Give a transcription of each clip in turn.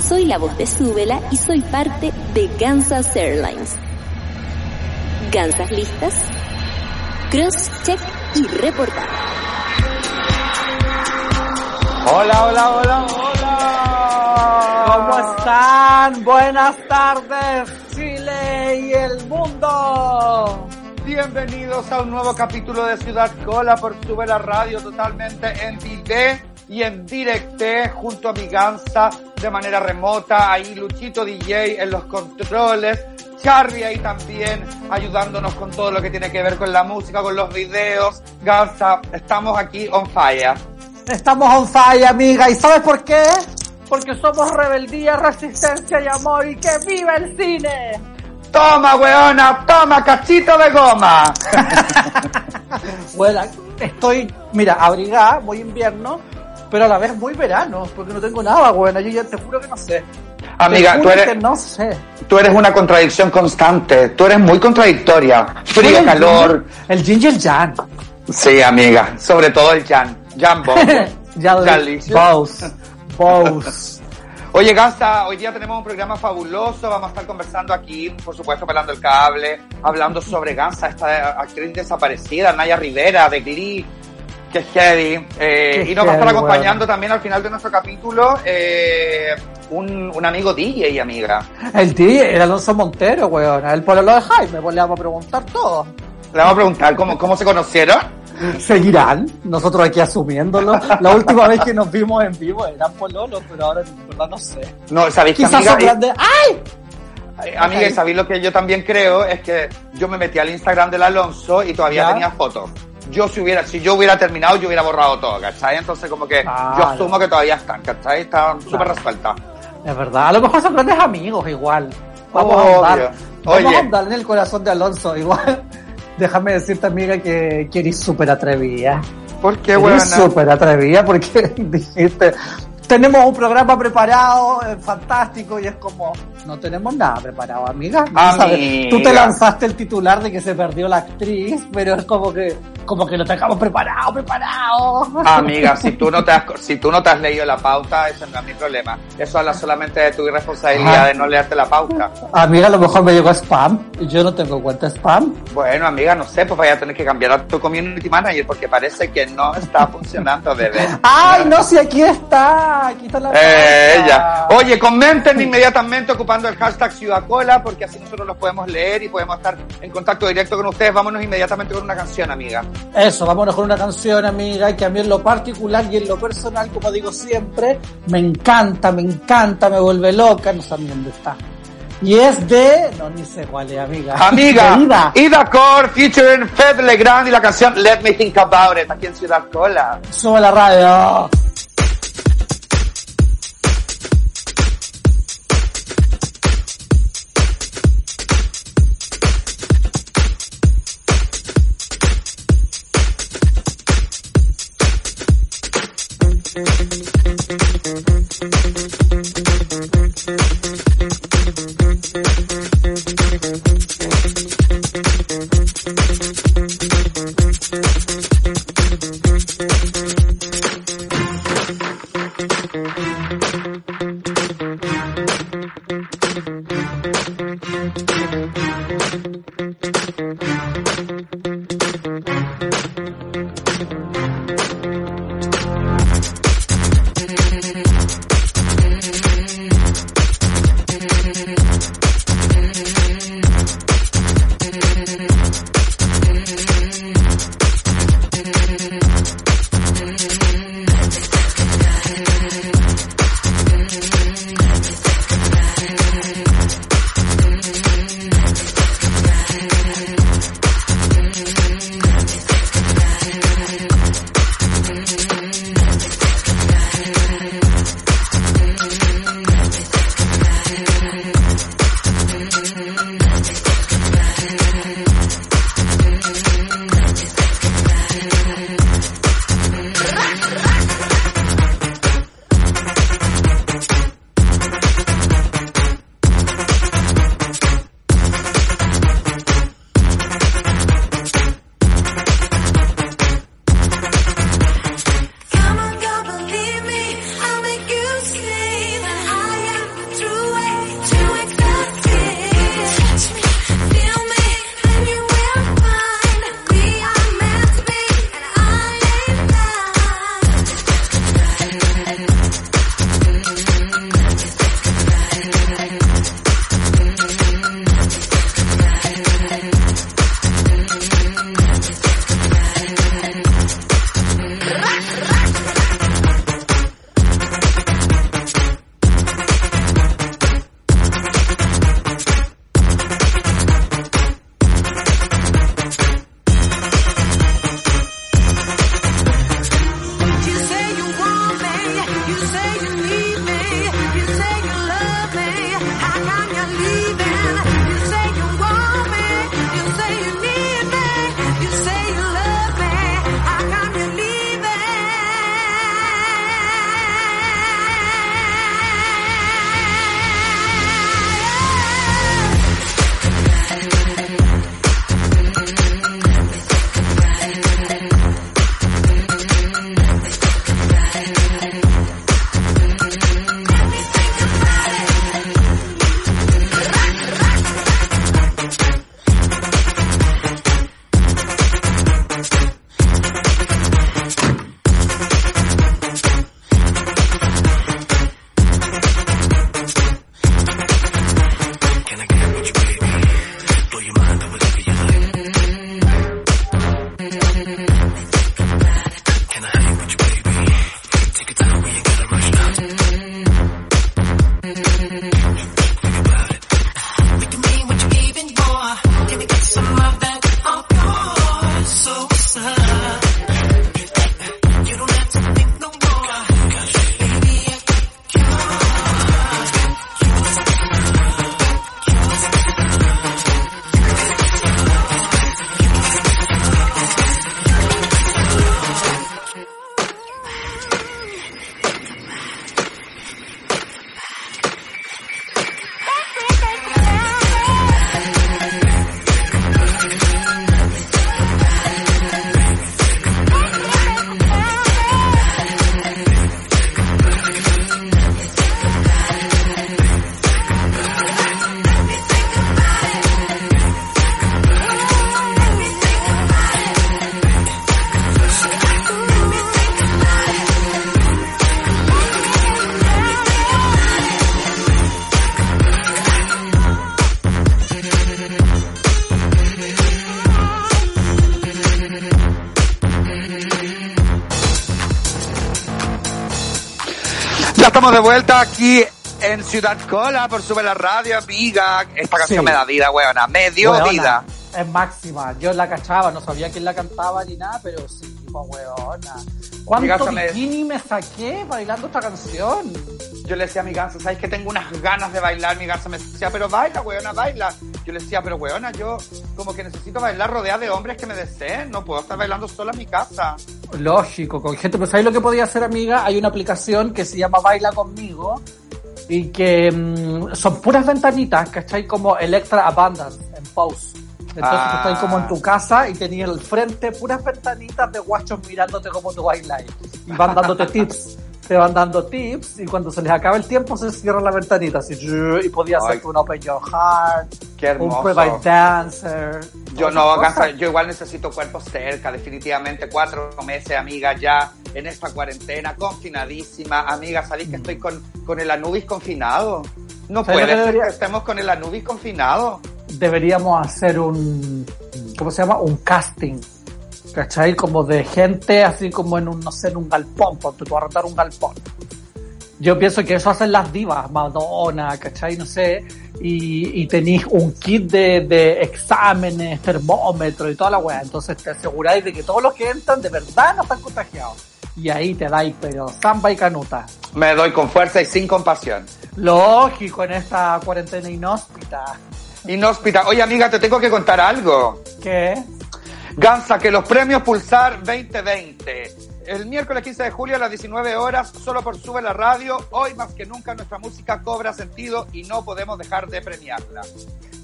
Soy la voz de Súbela y soy parte de Kansas Airlines. ¿Gansas listas? Cross, check y reportar. Hola, hola, hola, hola. ¿Cómo están? Buenas tardes, Chile y el mundo. Bienvenidos a un nuevo capítulo de Ciudad Cola por Sube la Radio totalmente en vivo y en directe junto a mi Gansa de manera remota, ahí Luchito DJ en los controles, Charlie ahí también ayudándonos con todo lo que tiene que ver con la música, con los videos. Gansa, estamos aquí on fire. Estamos on fire, amiga, ¿y sabes por qué? Porque somos rebeldía, resistencia y amor y que viva el cine. Toma, weona, toma, cachito de goma. bueno, estoy, mira, abrigada, voy invierno, pero a la vez muy verano, porque no tengo nada, bueno, yo ya te juro que no sé. Amiga, tú eres, no sé. tú eres una contradicción constante, tú eres muy contradictoria, frío, calor. El el yang. Sí, amiga, sobre todo el Jan, Jan Bow. Bows. Bows. Oye, Gansa, hoy día tenemos un programa fabuloso. Vamos a estar conversando aquí, por supuesto, pelando el cable, hablando sobre Gansa, esta actriz desaparecida, Naya Rivera, de Glee. Que heavy. Eh, Qué y nos va a estar acompañando también al final de nuestro capítulo eh, un, un amigo DJ, amiga. El tío, el Alonso Montero, weón. El pololo de Jaime, pues le vamos a preguntar todo. Le vamos a preguntar cómo, cómo se conocieron. ¿Seguirán? Nosotros aquí asumiéndolo. La última vez que nos vimos en vivo eran pololos, pero ahora en verdad no sé. No, ¿sabéis que Quizás amiga? son grandes. ¡Ay! Eh, Amiga, y sabéis lo que yo también creo es que yo me metí al Instagram del Alonso y todavía ¿Ya? tenía fotos. Yo si hubiera, si yo hubiera terminado, yo hubiera borrado todo, ¿cachai? Entonces como que yo asumo que todavía están, ¿cachai? Están súper resueltas. Es verdad, a lo mejor son grandes amigos igual. Vamos a andar. Vamos Oye. a andar en el corazón de Alonso igual. Déjame decirte, amiga, que, que eres súper atrevida. ¿Por qué, Eres buena? súper atrevida porque dijiste, tenemos un programa preparado, eh, fantástico, y es como, no tenemos nada preparado, amiga. Amiga. sabes. Tú te lanzaste el titular de que se perdió la actriz, pero es como que, como que lo tengamos preparado, preparado. Amiga, si tú no te has, si tú no te has leído la pauta, ese no es mi problema. Eso habla solamente de tu irresponsabilidad de no leerte la pauta. Amiga, a lo mejor me llegó spam, y yo no tengo cuenta spam. Bueno, amiga, no sé, pues vaya a tener que cambiar a tu community manager porque parece que no está funcionando, bebé. ¡Ay, no, si aquí está! Aquí está la Eh, ella. Oye, comenten inmediatamente ocupando el hashtag Ciudad Cola porque así nosotros los podemos leer y podemos estar en contacto directo con ustedes. Vámonos inmediatamente con una canción, amiga. Eso, vámonos con una canción, amiga, que a mí en lo particular y en lo personal, como digo siempre, me encanta, me encanta, me vuelve loca, no saben dónde está. Y es de... No, ni sé cuál es, amiga. Amiga, De Ida. Ida Core featuring Fed Legrand y la canción Let Me Think About It aquí en Ciudad Cola. Sube la radio. Aquí en Ciudad Cola por Sube la Radio, amiga. Esta canción Sí. me da vida, weona. Me dio Weona, vida. Es máxima. Yo la cachaba, no sabía quién la cantaba ni nada, pero sí, pues weona. ¿Cuánto Amiga, me- bikini me saqué bailando esta canción? Yo le decía a mi ganso, ¿sabes que tengo unas ganas de bailar? Mi ganso me decía, pero baila, weona, baila. Yo le decía, pero weona, yo como que necesito bailar rodeada de hombres que me deseen. No puedo estar bailando sola en mi casa. Lógico, con gente, pero ¿sabes lo que podía hacer, amiga? Hay una aplicación que se llama Baila Conmigo y que mm, son puras ventanitas, ¿cachai? Como Electra Abundance en Pause. Entonces Ah. tú estás como en tu casa y tenías al frente puras ventanitas de guachos mirándote como tú bailas y van dándote tips. Te van dando tips y cuando se les acaba el tiempo se cierra la ventanita así, y podía hacer un Open Your Heart, Qué un Provide Dancer. Yo no, yo igual necesito cuerpos cerca, definitivamente. Cuatro meses, amiga, ya en esta cuarentena, confinadísima. Amiga, ¿sabéis que estoy con, con el Anubis confinado? No ¿Sabes lo puede ser debería- que estemos con el Anubis confinado. Deberíamos hacer un, ¿cómo se llama? Un casting. ¿Cachai? Como de gente así como en un, no sé, en un galpón, porque tú arrendar un galpón. Yo pienso que eso hacen las divas, Madonna, ¿cachai? No sé. Y, y tenéis un kit de, de exámenes, termómetro y toda la weá. Entonces te aseguráis de que todos los que entran de verdad no están contagiados. Y ahí te dais, pero samba y canuta. Me doy con fuerza y sin compasión. Lógico en esta cuarentena inhóspita. Inhóspita. Oye, amiga, te tengo que contar algo. ¿Qué? Gansa, que los premios Pulsar 2020. El miércoles 15 de julio a las 19 horas, solo por Sube la Radio. Hoy más que nunca nuestra música cobra sentido y no podemos dejar de premiarla.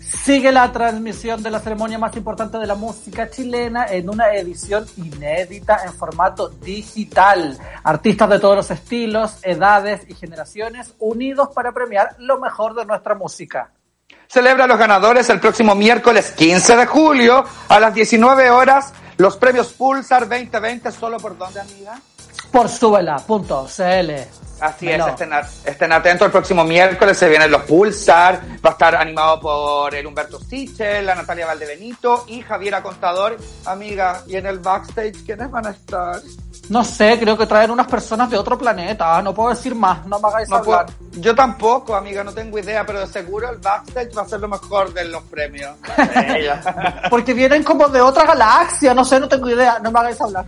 Sigue la transmisión de la ceremonia más importante de la música chilena en una edición inédita en formato digital. Artistas de todos los estilos, edades y generaciones unidos para premiar lo mejor de nuestra música. Celebra a los ganadores el próximo miércoles 15 de julio a las 19 horas. Los premios Pulsar 2020, solo por dónde, amiga? Por súbela.cl. Así Velo. es, estén, estén atentos, el próximo miércoles se vienen los Pulsar, va a estar animado por el Humberto Sichel, la Natalia Valdebenito y Javiera Contador, amiga, y en el backstage, ¿quiénes van a estar? No sé, creo que traen unas personas de otro planeta. No puedo decir más, no me hagáis No puedo- hablar. yo tampoco, amiga, no tengo idea, pero de seguro el backstage va a ser lo mejor de los premios. Porque vienen como de otra galaxia, no sé, no tengo idea, no me hagáis hablar.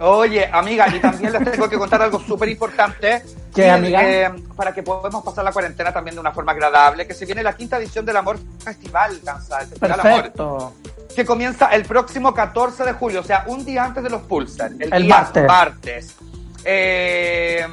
Oye, amiga, y también les tengo que contar algo súper importante. ¿Qué, Y, amiga? eh, para que podamos pasar la cuarentena también de una forma agradable, que se viene la quinta edición del Amor Festival, Danza, el Festival Amor, Perfecto. que comienza el próximo 14 de julio, o sea, un día antes de los Pulsar, el, El día martes. martes. Eh,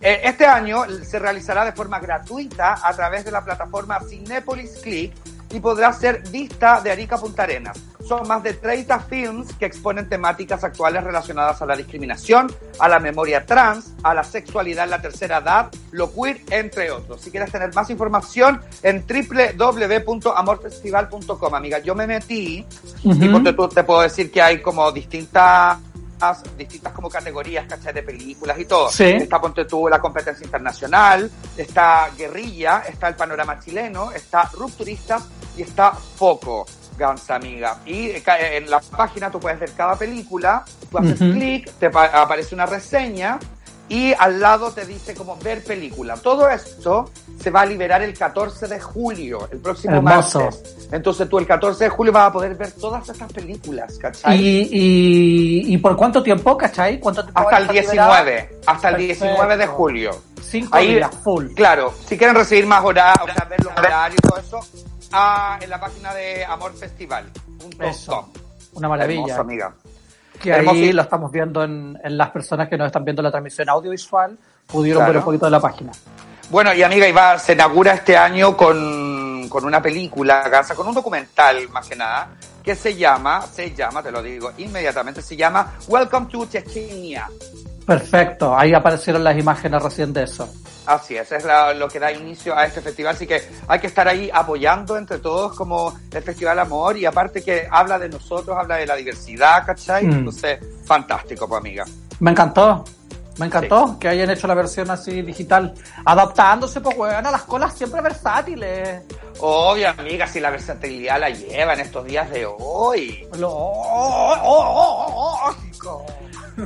eh, este año se realizará de forma gratuita a través de la plataforma Cinepolis Click y podrá ser vista de Arica a Punta Arenas. Son más de 30 films que exponen temáticas actuales relacionadas a la discriminación, a la memoria trans, a la sexualidad en la tercera edad, lo queer, entre otros. Si quieres tener más información en www.amorfestival.com, amiga. Yo me metí y ponte tú, te puedo decir que hay como distintas distintas como categorías, ¿cachai? De películas y todo. Sí. Está, ponte tú, la competencia internacional, está guerrilla, está el panorama chileno, está rupturistas y está foco, Gansa, amiga. Y eh, en la página tú puedes ver cada película, tú haces clic, te pa- aparece una reseña y al lado te dice como ver película. Todo esto se va a liberar el 14 de julio, el próximo Hermoso. martes. Entonces tú el 14 de julio vas a poder ver todas estas películas, ¿cachai? ¿Y, y, ¿Y por cuánto tiempo, cachai? ¿Cuánto tiempo Hasta el estar liberada? 19, hasta el Perfecto. 19 de julio. Cinco Ahí, días, full. Claro, si quieren recibir más sea, ver los horarios y todo eso, ah, en la página de Amor Festival. Eso. Una maravilla. Hermoso, amiga. Que ahí Hermoso. lo estamos viendo en, en las personas que nos están viendo la transmisión audiovisual, pudieron Claro. ver un poquito de la página. Bueno, y amiga, Iba se inaugura este año con, con una película, Garza, con un documental más que nada, que se llama, se llama, te lo digo inmediatamente, se llama Welcome to Chechnya. Perfecto, ahí aparecieron las imágenes recién de eso. Así es, es la- lo que da inicio a este festival, así que hay que estar ahí apoyando entre todos como el Festival Amor y aparte que habla de nosotros, habla de la diversidad, ¿cachai? Mm. Entonces, fantástico, pues amiga. Me encantó, me encantó que hayan hecho la versión así digital, adaptándose, pues, weón, a las colas siempre versátiles. Obvio, amiga, si la versatilidad la lleva en estos días de hoy. Lo- oh, oh, oh, oh.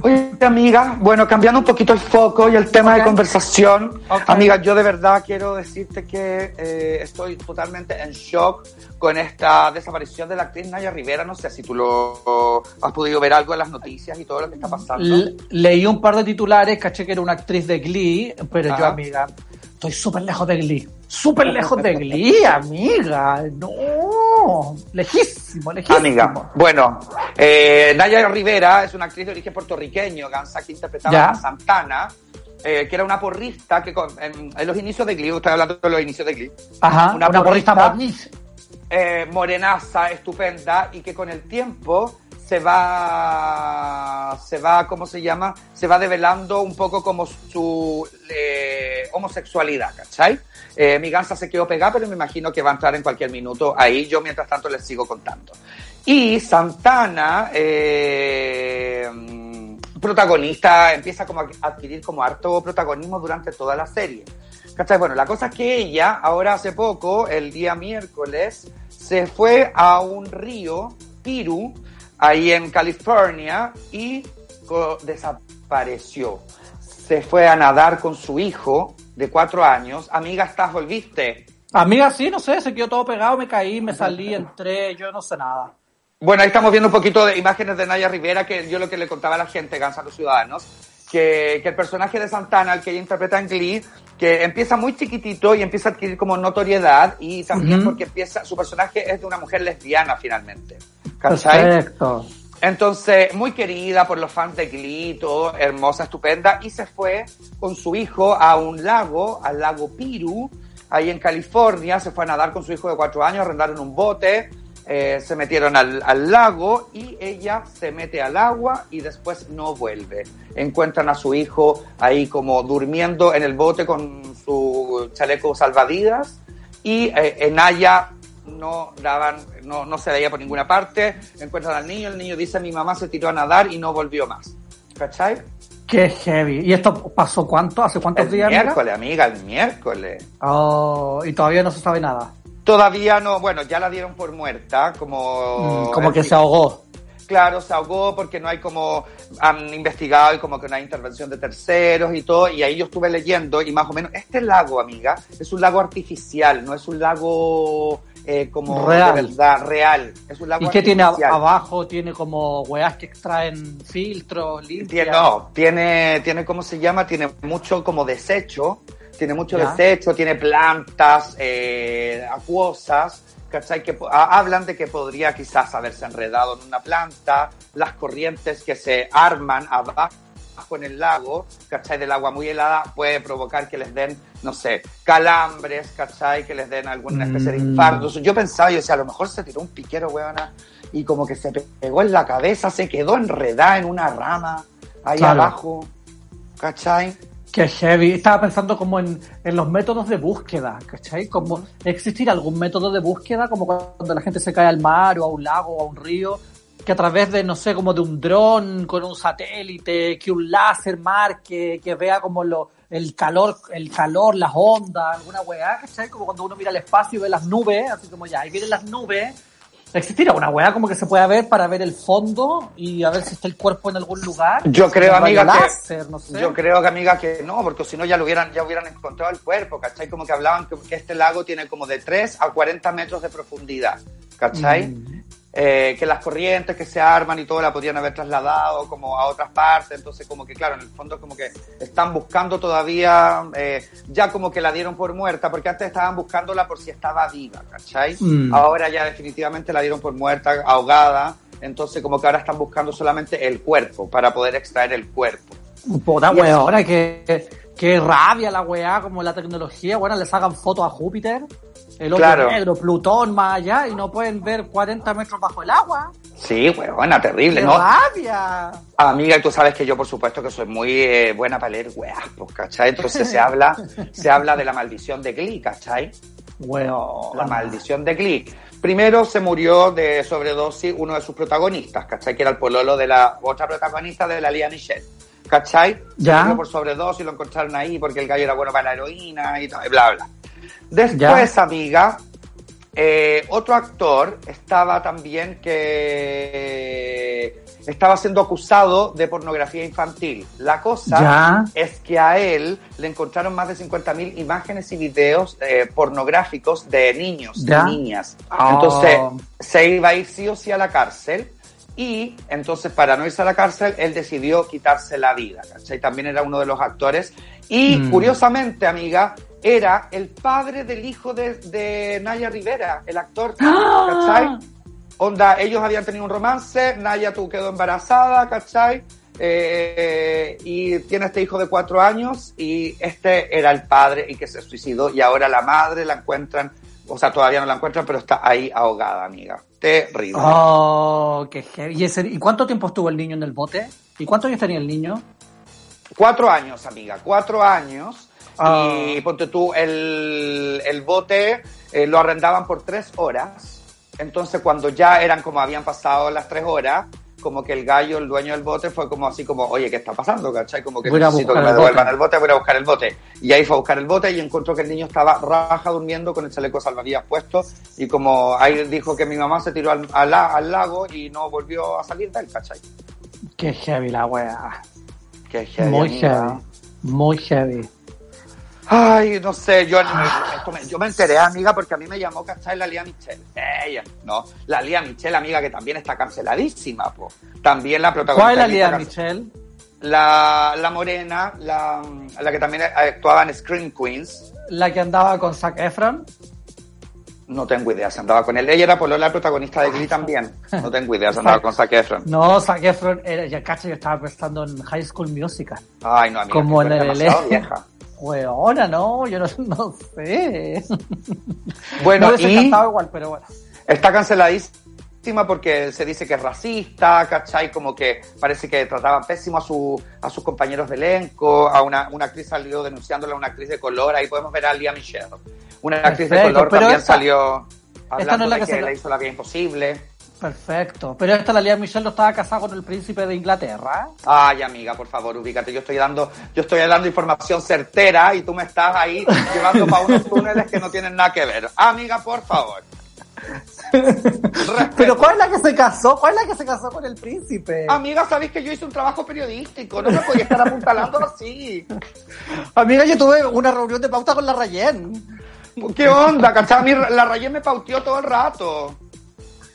Oye, amiga, bueno, cambiando un poquito el foco y el tema Ok. de conversación, Ok. amiga, yo de verdad quiero decirte que eh, estoy totalmente en shock con esta desaparición de la actriz Naya Rivera. No sé si tú lo has podido ver algo en las noticias y todo lo que está pasando. L- leí un par de titulares, caché que era una actriz de Glee, pero yo, amiga, estoy súper lejos de Glee. Súper lejos de Glee, amiga. No, lejísimo, lejísimo. Amiga, bueno, eh, Naya Rivera es una actriz de origen puertorriqueño, Gansa, que interpretaba Ya. a Santana, eh, que era una porrista que con- en, en los inicios de Glee, estoy hablando de los inicios de Glee, Ajá, una, una porrista porrista. eh, morenaza, estupenda, y que con el tiempo se va, se va, ¿cómo se llama? Se va develando un poco como su eh, homosexualidad, ¿cachai? Eh, mi gansa se quedó pegada, pero me imagino que va a entrar en cualquier minuto ahí. Yo, mientras tanto, les sigo contando. Y Santana, eh, protagonista, empieza como a adquirir como harto protagonismo durante toda la serie. ¿Cachai? Bueno, la cosa es que ella, ahora hace poco, el día miércoles, se fue a un río, Piru, ahí en California, y desapareció. Se fue a nadar con su hijo de cuatro años. Amiga, ¿estás, volviste? Amiga, sí, no sé, se quedó todo pegado, me caí, me salí, entré, yo no sé nada. Bueno, ahí estamos viendo un poquito de imágenes de Naya Rivera, que yo lo que le contaba a la gente, Gansa los Ciudadanos, que, que, el personaje de Santana, el que ella interpreta en Glee, que empieza muy chiquitito y empieza a adquirir como notoriedad y también porque empieza, su personaje es de una mujer lesbiana finalmente. ¿Cachai? Perfecto. Entonces, muy querida por los fans de Glee, todo, hermosa, estupenda, y se fue con su hijo a un lago, al lago Piru, ahí en California, se fue a nadar con su hijo de cuatro años, arrendaron un bote, eh, se metieron al, lago y ella se mete al agua y después no vuelve. Encuentran a su hijo ahí como durmiendo en el bote con su chaleco salvavidas y eh, en Haya no daban, no, no se veía por ninguna parte. Encuentran al niño, el niño dice mi mamá se tiró a nadar y no volvió más. ¿Cachai? Qué heavy. ¿Y esto pasó cuánto? ¿Hace cuántos el días? El miércoles, amiga, el miércoles. Oh, y todavía no se sabe nada. Todavía no, bueno, ya la dieron por muerta, como... Mm, como que se ahogó. Claro, se ahogó porque no hay como, han investigado y como que no hay intervención de terceros y todo, y ahí yo estuve leyendo y más o menos, este lago, amiga, es un lago artificial, no es un lago eh, como real. de verdad, real. Es un lago ¿Y qué tiene abajo? ¿Tiene como weas que extraen filtros, limpias? Tiene, no, tiene, tiene, ¿cómo se llama? Tiene mucho como desecho, tiene mucho ¿Ya? desecho, tiene plantas eh, acuosas, ¿cachai? Que hablan de que podría quizás haberse enredado en una planta, las corrientes que se arman abajo en el lago, ¿cachai? Del agua muy helada puede provocar que les den, no sé, calambres, ¿cachai? Que les den alguna especie de infarto. Yo pensaba, yo decía, a lo mejor se tiró un piquero, weona, y como que se pegó en la cabeza, se quedó enredada en una rama, ahí claro. abajo, ¿cachai? Qué heavy. Estaba pensando como en, en, los métodos de búsqueda, ¿cachai? Como existir algún método de búsqueda, como cuando la gente se cae al mar o a un lago o a un río, que a través de, no sé, como de un dron con un satélite, que un láser marque, que vea como lo, el calor, el calor, las ondas, alguna weá, ¿cachai? Como cuando uno mira el espacio y ve las nubes, así como ya, ahí vienen las nubes. ¿Existirá una weá como que se pueda ver para ver el fondo y a ver si está el cuerpo en algún lugar? Yo creo, amiga, láser, que, no sé. yo creo que, amiga, que no, porque si no ya lo hubieran, ya hubieran encontrado el cuerpo, ¿cachai? Como que hablaban que, que este lago tiene como de 3 a 40 metros de profundidad, ¿cachai? Mm. Eh, que las corrientes que se arman y todo la podrían haber trasladado como a otras partes, entonces como que claro, en el fondo como que están buscando todavía, eh, ya como que la dieron por muerta, porque antes estaban buscándola por si estaba viva, ¿cachai? Mm. Ahora ya definitivamente la dieron por muerta, ahogada, entonces como que ahora están buscando solamente el cuerpo, para poder extraer el cuerpo. Puta weona, que, que rabia la weá, como la tecnología, bueno, les hagan fotos a Júpiter el otro Claro. negro, Plutón más allá, y no pueden ver 40 metros bajo el agua. Sí, buena, terrible, ¡Qué ¿no? rabia! Amiga, y tú sabes que yo, por supuesto, que soy muy eh, buena para leer weas, pues, ¿cachai? Entonces se habla, se habla de la maldición de Glee, ¿cachai? Weón. La maldición de Glee. Primero se murió de sobredosis uno de sus protagonistas, ¿cachai? Que era el pololo de la otra protagonista de la Lía Michelle. ¿Cachai? Ya. Se murió por sobredosis, lo encontraron ahí porque el gallo era bueno para la heroína y y bla, bla. Después, amiga, eh, otro actor estaba también que estaba siendo acusado de pornografía infantil. La cosa Ya. es que a él le encontraron más de 50.000 imágenes y videos eh, pornográficos de niños, Ya. de niñas. Oh. Entonces, se iba a ir sí o sí a la cárcel. Y entonces, para no irse a la cárcel, él decidió quitarse la vida. ¿cachai? También era uno de los actores. Y Mm. curiosamente, amiga, era el padre del hijo de, de Naya Rivera, el actor. ¿Cachai? Onda, ellos habían tenido un romance, Naya tú quedó embarazada, ¿cachai? Eh, y tiene este hijo de cuatro años y este era el padre y que se suicidó y ahora la madre la encuentran, o sea, todavía no la encuentran, pero está ahí ahogada, amiga. terrible. Oh, qué heavy. ¿Y, ese- ¿Y cuánto tiempo estuvo el niño en el bote? ¿Y cuántos años tenía el niño? Cuatro años, amiga, cuatro años. Ah. Y ponte tú, el, el bote eh, lo arrendaban por tres horas. Entonces, cuando ya eran como habían pasado las tres horas, como que el gallo, el dueño del bote, fue como así como, oye, ¿qué está pasando? ¿Cachai? Como que Voy necesito que me el devuelvan el bote, voy a buscar el bote. Y ahí fue a buscar el bote y encontró que el niño estaba raja durmiendo con el chaleco salvavidas puesto. Y como ahí dijo que mi mamá se tiró al, al la- al lago y no volvió a salir de él, ¿cachai? Qué heavy la wea. Que heavy, Muy amiga. heavy. Muy heavy. Ay, no sé, yo, me, yo me enteré, amiga, porque a mí me llamó, ¿cachai? La Lía Michelle. Ella, no, la Lía Michelle, amiga, que también está canceladísima, po. También la protagonista. ¿Cuál es la Lía Michelle? La, la morena, la, la que también actuaba en Scream Queens. La que andaba con Zac Efron. No tengo idea, se andaba con él. Ella era Polola, la protagonista de Glee también. No tengo idea, se andaba con Zac Efron. No, Zac Efron era, ya cacho, yo estaba pensando en High School Musical. Ay, no, amiga, Como en el eres ele- vieja. Weona, no, yo no, no sé. Bueno, no y... cantado igual, pero bueno. Está canceladísima porque se dice que es racista, ¿cachai? Como que parece que trataban pésimo a, su, a sus compañeros de elenco, a una, una actriz salió denunciándola a una actriz de color, ahí podemos ver a Lia Michelle. Una actriz de color también salió no hablando es la de que que, la- le hizo la vida imposible. Perfecto. Pero esta, la Lía Michelle, no estaba casada con el príncipe de Inglaterra. Ay, amiga, por favor, ubícate. Yo estoy dando, yo estoy dando información certera y tú me estás ahí llevando para unos túneles que no tienen nada que ver. Amiga, por favor. Pero ¿cuál es la que se casó? ¿Cuál es la que se casó con el príncipe? Amiga, sabéis que yo hice un trabajo periodístico, no me podía estar apuntalando así. Amiga, yo tuve una reunión de pauta con la Rayen. ¿Qué onda? ¿Cachai? A mí la Rayén me pauteó todo el rato.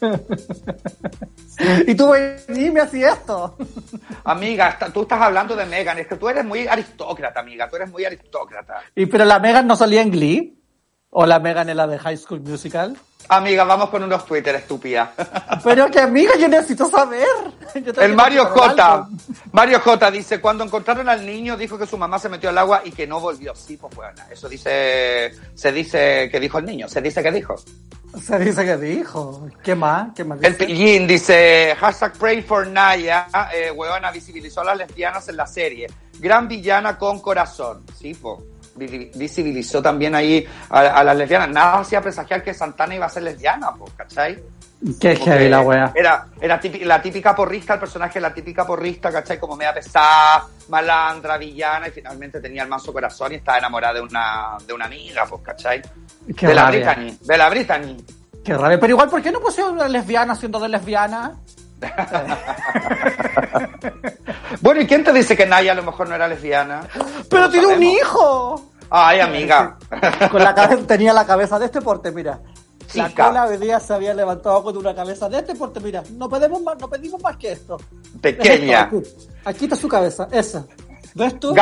Y tú y me hacías esto. Amiga, tú estás hablando de Megan, es que tú eres muy aristócrata, amiga, tú eres muy aristócrata. ¿Y pero la Megan no salía en Glee? ¿O la Megan en la de High School Musical? Amiga, vamos con unos Twitter, estúpida. Pero que amiga, yo necesito saber. Yo El Mario J. Mario J dice, cuando encontraron al niño dijo que su mamá se metió al agua y que no volvió. Sí, pues bueno, eso dice, se dice que dijo el niño, se dice que dijo. Se dice que dijo. ¿Qué más? ¿Qué más El dice? Pillín dice, hashtag pray for Naya, eh, huevona, visibilizó a las lesbianas en la serie. Gran villana con corazón. Sí, po. Vi- Visibilizó también ahí a, a las lesbianas. Nada hacía presagiar que Santana iba a ser lesbiana, po, ¿cachai? Qué heavy la wea. Era, era típi- la típica porrista, el personaje la típica porrista, ¿cachai? Como media pesada, malandra, villana, y finalmente tenía el manso corazón y estaba enamorada de una, de una amiga, pues, ¿cachai? Qué de la rabia. Brittany, de la Brittany. Qué rabia. Pero igual, ¿por qué no pusieron una lesbiana siendo de lesbiana? Bueno, ¿y quién te dice que Naya a lo mejor no era lesbiana? ¡Pero tiene un hijo! Ay, amiga. Con la cabeza, tenía la cabeza de este porte, mira. La cola hoy día se había levantado con una cabeza de este porte, mira. No pedimos más, no pedimos más que esto. Pequeña. Esto, aquí. Aquí está su cabeza, esa. ¿Ves tú?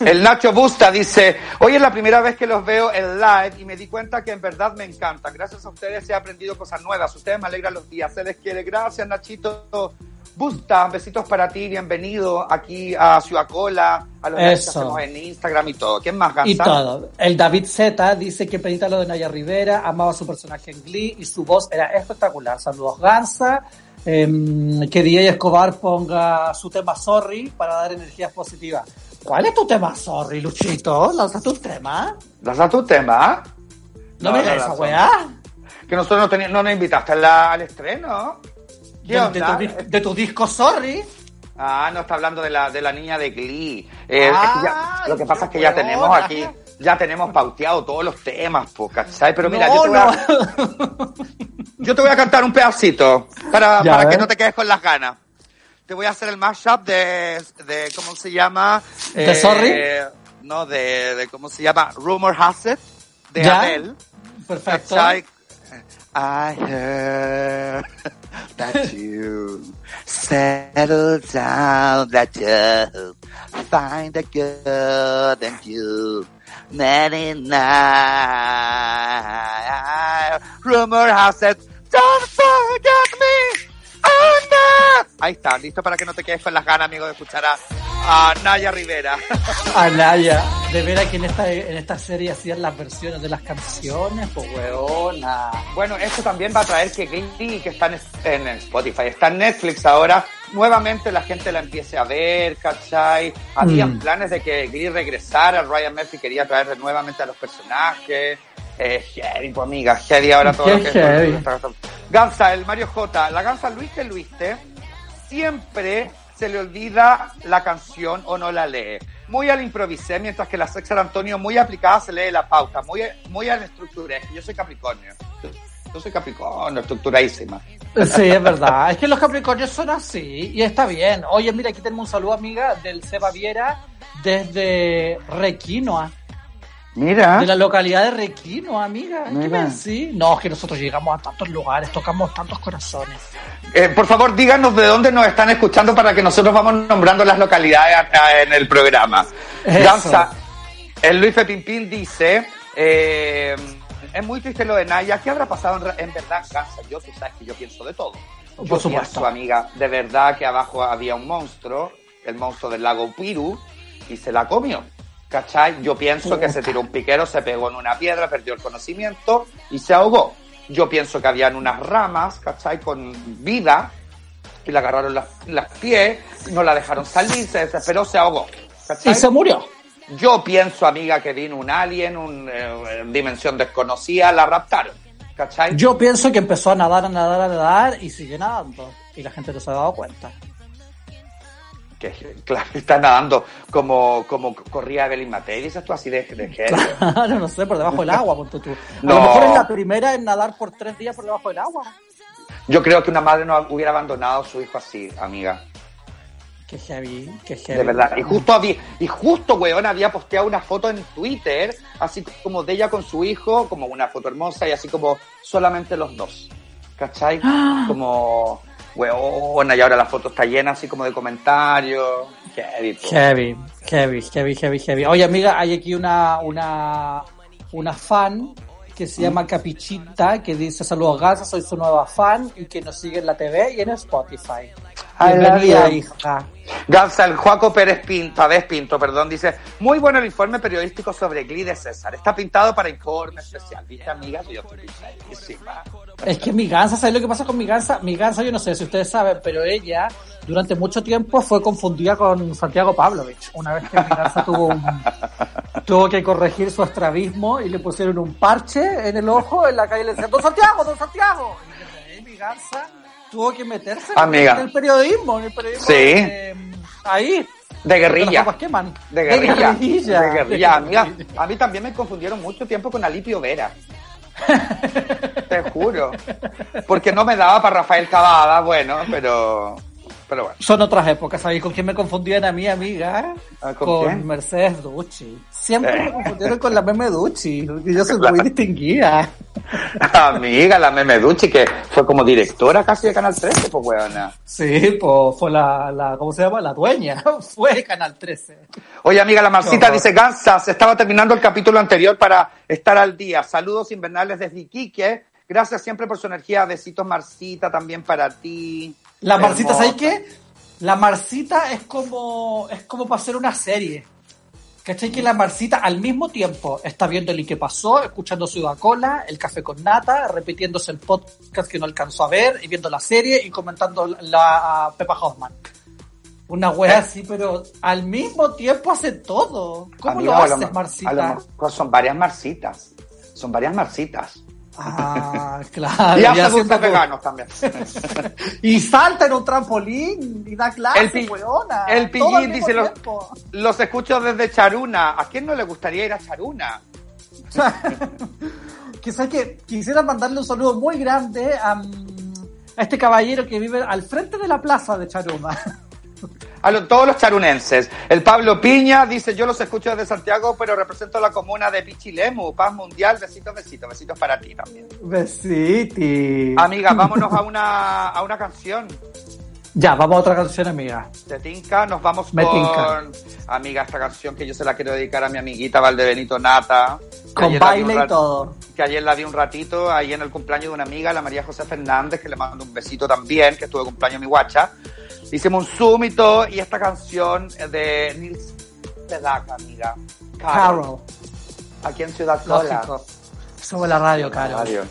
El Nacho Busta dice, hoy es la primera vez que los veo en live y me di cuenta que en verdad me encantan. Gracias a ustedes he aprendido cosas nuevas. Ustedes me alegran los días. Se les quiere. Gracias, Nachito. Busta, besitos para ti. Bienvenido aquí a Ciudad Cola, a los que hacemos en Instagram y todo. ¿Quién más, Gansa? Y todo. El David Z dice que pedita lo de Naya Rivera, amaba su personaje en Glee y su voz era espectacular. Saludos, Gansa. Em, que DJ Escobar ponga su tema Sorry para dar energías positivas. ¿Cuál es tu tema Sorry, Luchito? ¿Lanzaste un tema? ¿Das a tu tema? No, me digas esa weá. Que nosotros no, no nos invitaste la- al estreno. ¿Qué De, de onda? tu, dis- de tu disco Sorry. Ah, no está hablando de la, de la niña de Glee. Eh, es que ya- Ay, lo que pasa es que ya tenemos aquí, ya tenemos pauteado todos los temas, po, ¿cachai? Pero mira, No, yo, te voy a, no. yo te voy a cantar un pedacito para, Ya, para que ver. no te quedes con las ganas. Te voy a hacer el mashup de, de ¿cómo se llama? Eh, ¿De Sorry? No, de, de, ¿cómo se llama? Rumor Has It, de ¿Ya? Adele. Perfecto. ¿Cachai? I heard that you settle down, that you find a good and you Rumor has it, don't forget me, oh no! Ahí está, listo para que no te quedes con las ganas, amigo, de escuchar a, Naya Rivera. A Naya. De ver que en esta, en esta serie hacían las versiones de las canciones, pues weona. Bueno, esto también va a traer que Glee, que está en, en Spotify, está en Netflix ahora, nuevamente la gente la empiece a ver, ¿cachai? Habían mm. planes de que Glee regresara, Ryan Murphy quería traer nuevamente a los personajes. Eh, heavy, pues amiga, heavy ahora todo lo que es. Gansa, el Mario J. La Gansa Luiste Luiste siempre se le olvida la canción o no la lee. Muy al improvisé, mientras que la Sexta Antonio muy aplicada se lee la pauta, muy, muy al estructura. Yo soy Capricornio. Yo soy Capricornio, estructuradísima. Sí, es verdad. es que los Capricornios son así y está bien. Oye, mira, aquí tenemos un saludo, amiga, del Seba Viera desde Requinoa. Mira. De la localidad de Requino, amiga. Mira. Sí. No, es que nosotros llegamos a tantos lugares, tocamos tantos corazones. Eh, por favor, díganos de dónde nos están escuchando para que nosotros vamos nombrando las localidades en el programa. Danza, el Luis Pimpín dice, eh, es muy triste lo de Naya. ¿Qué habrá pasado en, verdad, Gansa? Yo, tú sabes que yo pienso de todo. Yo por supuesto. amiga, de verdad que abajo había un monstruo, el monstruo del lago Piru, y se la comió. ¿Cachai? Yo pienso que se tiró un piquero, se pegó en una piedra, perdió el conocimiento y se ahogó. Yo pienso que habían unas ramas, ¿cachai? Con vida y le agarraron las, pies, no la dejaron salir, se desesperó, se ahogó. ¿cachai? Y se murió. Yo pienso, amiga, que vino un alien, una eh, dimensión desconocida, la raptaron. ¿Cachai? Yo pienso que empezó a nadar, a nadar, a nadar y sigue nadando. Y la gente no se ha dado cuenta que claro, está nadando como, como corría Evelyn Matei, dices tú así de, de Claro, no sé, por debajo del agua, tú. A lo mejor es la primera en nadar por tres días por debajo del agua. Yo creo que una madre no hubiera abandonado a su hijo así, amiga. Qué heavy, qué heavy. De verdad. Y justo, había, y justo, weón, había posteado una foto en Twitter, así como de ella con su hijo, como una foto hermosa y así como solamente los dos. ¿Cachai? Como weona, y ahora la foto está llena así como de comentarios. Heavy, heavy, heavy, heavy, heavy, heavy. Oye, amiga, hay aquí una, una, una fan que se llama Capichita, que dice saludos Gaza, soy su nueva fan y que nos sigue en la TV y en Spotify. Bienvenida, hija. Gansa, el Juaco Pérez Pinto, Vez Pinto, perdón, dice, muy bueno el informe periodístico sobre Glee de César. Está pintado para informe especial. ¿Viste, amiga? Yo estoy Es que mi gansa, ¿sabes lo que pasa con mi gansa? Mi gansa, yo no sé si ustedes saben, pero ella durante mucho tiempo fue confundida con Santiago Pavlovich. Una vez que mi gansa tuvo, tuvo que corregir su estrabismo y le pusieron un parche en el ojo en la calle y le decían, ¡Don Santiago, Don Santiago! Y mi gansa tuvo que meterse en el periodismo, en el periodismo sí. ahí. De guerrilla. De guerrilla. De guerrilla. Amiga, a mí también me confundieron mucho tiempo con Alipio Vera. Te juro. Porque no me daba para Rafael Cavada, bueno, pero pero bueno. Son otras épocas, ¿sabes? ¿Con quién me confundían a mi amiga? Ah, ¿Con, Mercedes Ducci. Siempre me confundieron con la Meme Ducci, porque yo soy muy distinguida. Amiga, la Meme Ducci, que fue como directora casi de Canal 13, pues weona. Sí, pues fue la, la, ¿cómo se llama? La dueña, fue Canal 13. Oye, amiga, la Marcita dice, Gansa, se estaba terminando el capítulo anterior para estar al día. Saludos invernales desde Iquique. Gracias siempre por su energía. Besitos, Marcita, también para ti. La Marcita, ¿sabes qué? La Marcita es como, es como para hacer una serie. ¿Cachai? Que la Marcita al mismo tiempo está viendo el que pasó, escuchando su Cola, el café con nata, repitiéndose el podcast que no alcanzó a ver, y viendo la serie y comentando la a Pepa Hoffman. Una wea así, pero al mismo tiempo hace todo. ¿Cómo lo haces, Marcita? A lo mejor son varias Marcitas. Son varias Marcitas. Ah, claro. Y hace gustos veganos también. y salta en un trampolín y da clase, el, el pillín dice, los, los, escucho desde Charuna. ¿A quién no le gustaría ir a Charuna? Quizás que quisiera mandarle un saludo muy grande a, a este caballero que vive al frente de la plaza de Charuna a todos los charunenses. El Pablo Piña dice, yo los escucho desde Santiago, pero represento la comuna de Pichilemu, paz mundial, besitos, besitos, besitos para ti también. Besiti. Amiga, vámonos a una, a una canción. Ya, vamos a otra canción, amiga. De Tinca, nos vamos con... Amiga, esta canción que yo se la quiero dedicar a mi amiguita Valdebenito Nata. Con baile y todo. Que ayer la vi un ratito, ahí en el cumpleaños de una amiga, la María José Fernández, que le mando un besito también, que estuvo de cumpleaños mi guacha. Hicimos un zoom y todo, y esta canción de Nils Sedaka, amiga. Carol. Aquí en Ciudad. Lógico. Sube la radio, Carol. Radio.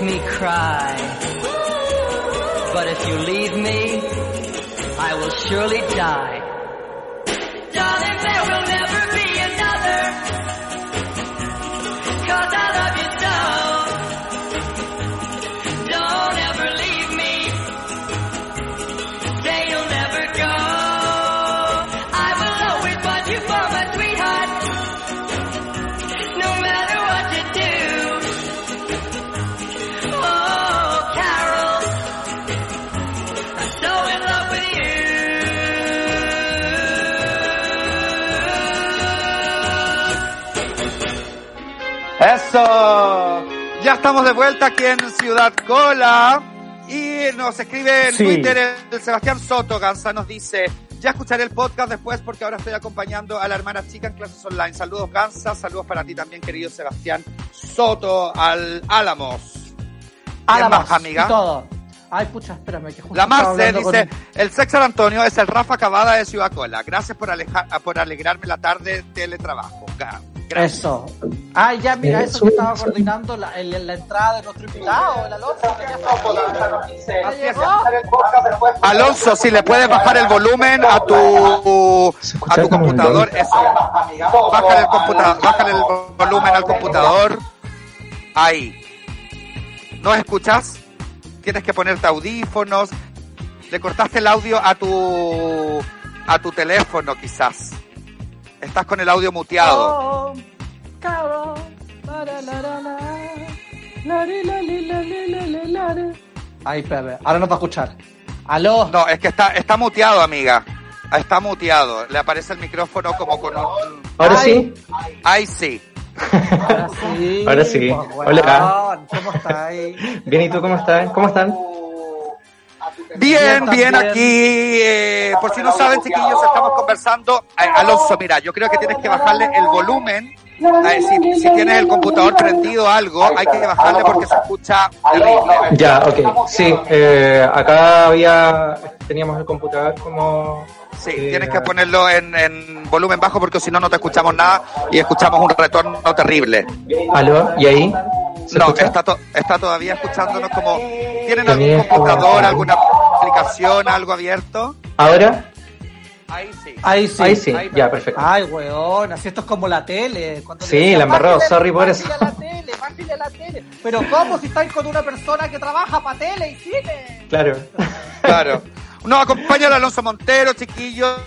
Make me cry. But if you leave me, I will surely die. Estamos de vuelta aquí en Ciudad Cola. Y nos escribe en Sí. Twitter el Sebastián Soto, Gansa nos dice, ya escucharé el podcast después porque ahora estoy acompañando a la hermana chica en clases online. Saludos Gansa, saludos para ti también querido Sebastián Soto al Álamos. Álamos más, amiga? y todo. Ay, pucha, espérame, que justo La Marce con- dice, el Sexo Antonio es el Rafa Cavada de Ciudad Cola. Gracias por, alejar, por alegrarme la tarde de teletrabajo. Gracias. Eso. Ah, ya, mira, Eh, eso que estaba coordinando la, el- la entrada de nuestro invitado, el Alonso. Alonso, si le puedes bajar el volumen a tu a tu computador, eso. Bájale el computador, bájale el volumen al computador. Ahí. ¿No escuchas? Tienes que ponerte audífonos. Le cortaste el audio a tu a tu teléfono, quizás. Estás con el audio muteado. Ahí, espérame. Ahora nos va a escuchar. Aló. No, es que está está muteado, amiga. Está muteado. Le aparece el micrófono como con un Ahora Ay. sí. Ahí sí. Ahora sí. Ahora sí. Hola. ¿Cómo estáis? Bien, ¿y tú cómo estás? ¿Cómo están? Bien, Bien, aquí. eh, por si no saben, chiquillos, estamos conversando. Eh, Alonso, mira, yo creo que tienes que bajarle el volumen. Eh, si, si tienes el computador prendido o algo, hay que bajarle porque se escucha terrible. Ya, ok. Sí, eh, acá había, teníamos el computador como... Sí, eh, tienes que ponerlo en, en volumen bajo porque si no, no te escuchamos nada y escuchamos un retorno terrible. ¿Aló? ¿Y ahí? ¿Se No, escucha? está, to- está todavía escuchándonos como... ¿Tienen algún computador, alguna aplicación, algo abierto? ¿Ahora? Ahí sí. Ahí sí. Ahí sí, Ahí, ya, perfecto. Ay, weón, así esto es como la tele. Cuando Sí, decían, la embarró, "Bájale- sorry por eso". la tele, a la tele. Pero ¿cómo si estáis con una persona que trabaja para tele y cine? Claro. Claro. Nos acompaña el Alonso Montero, chiquillos,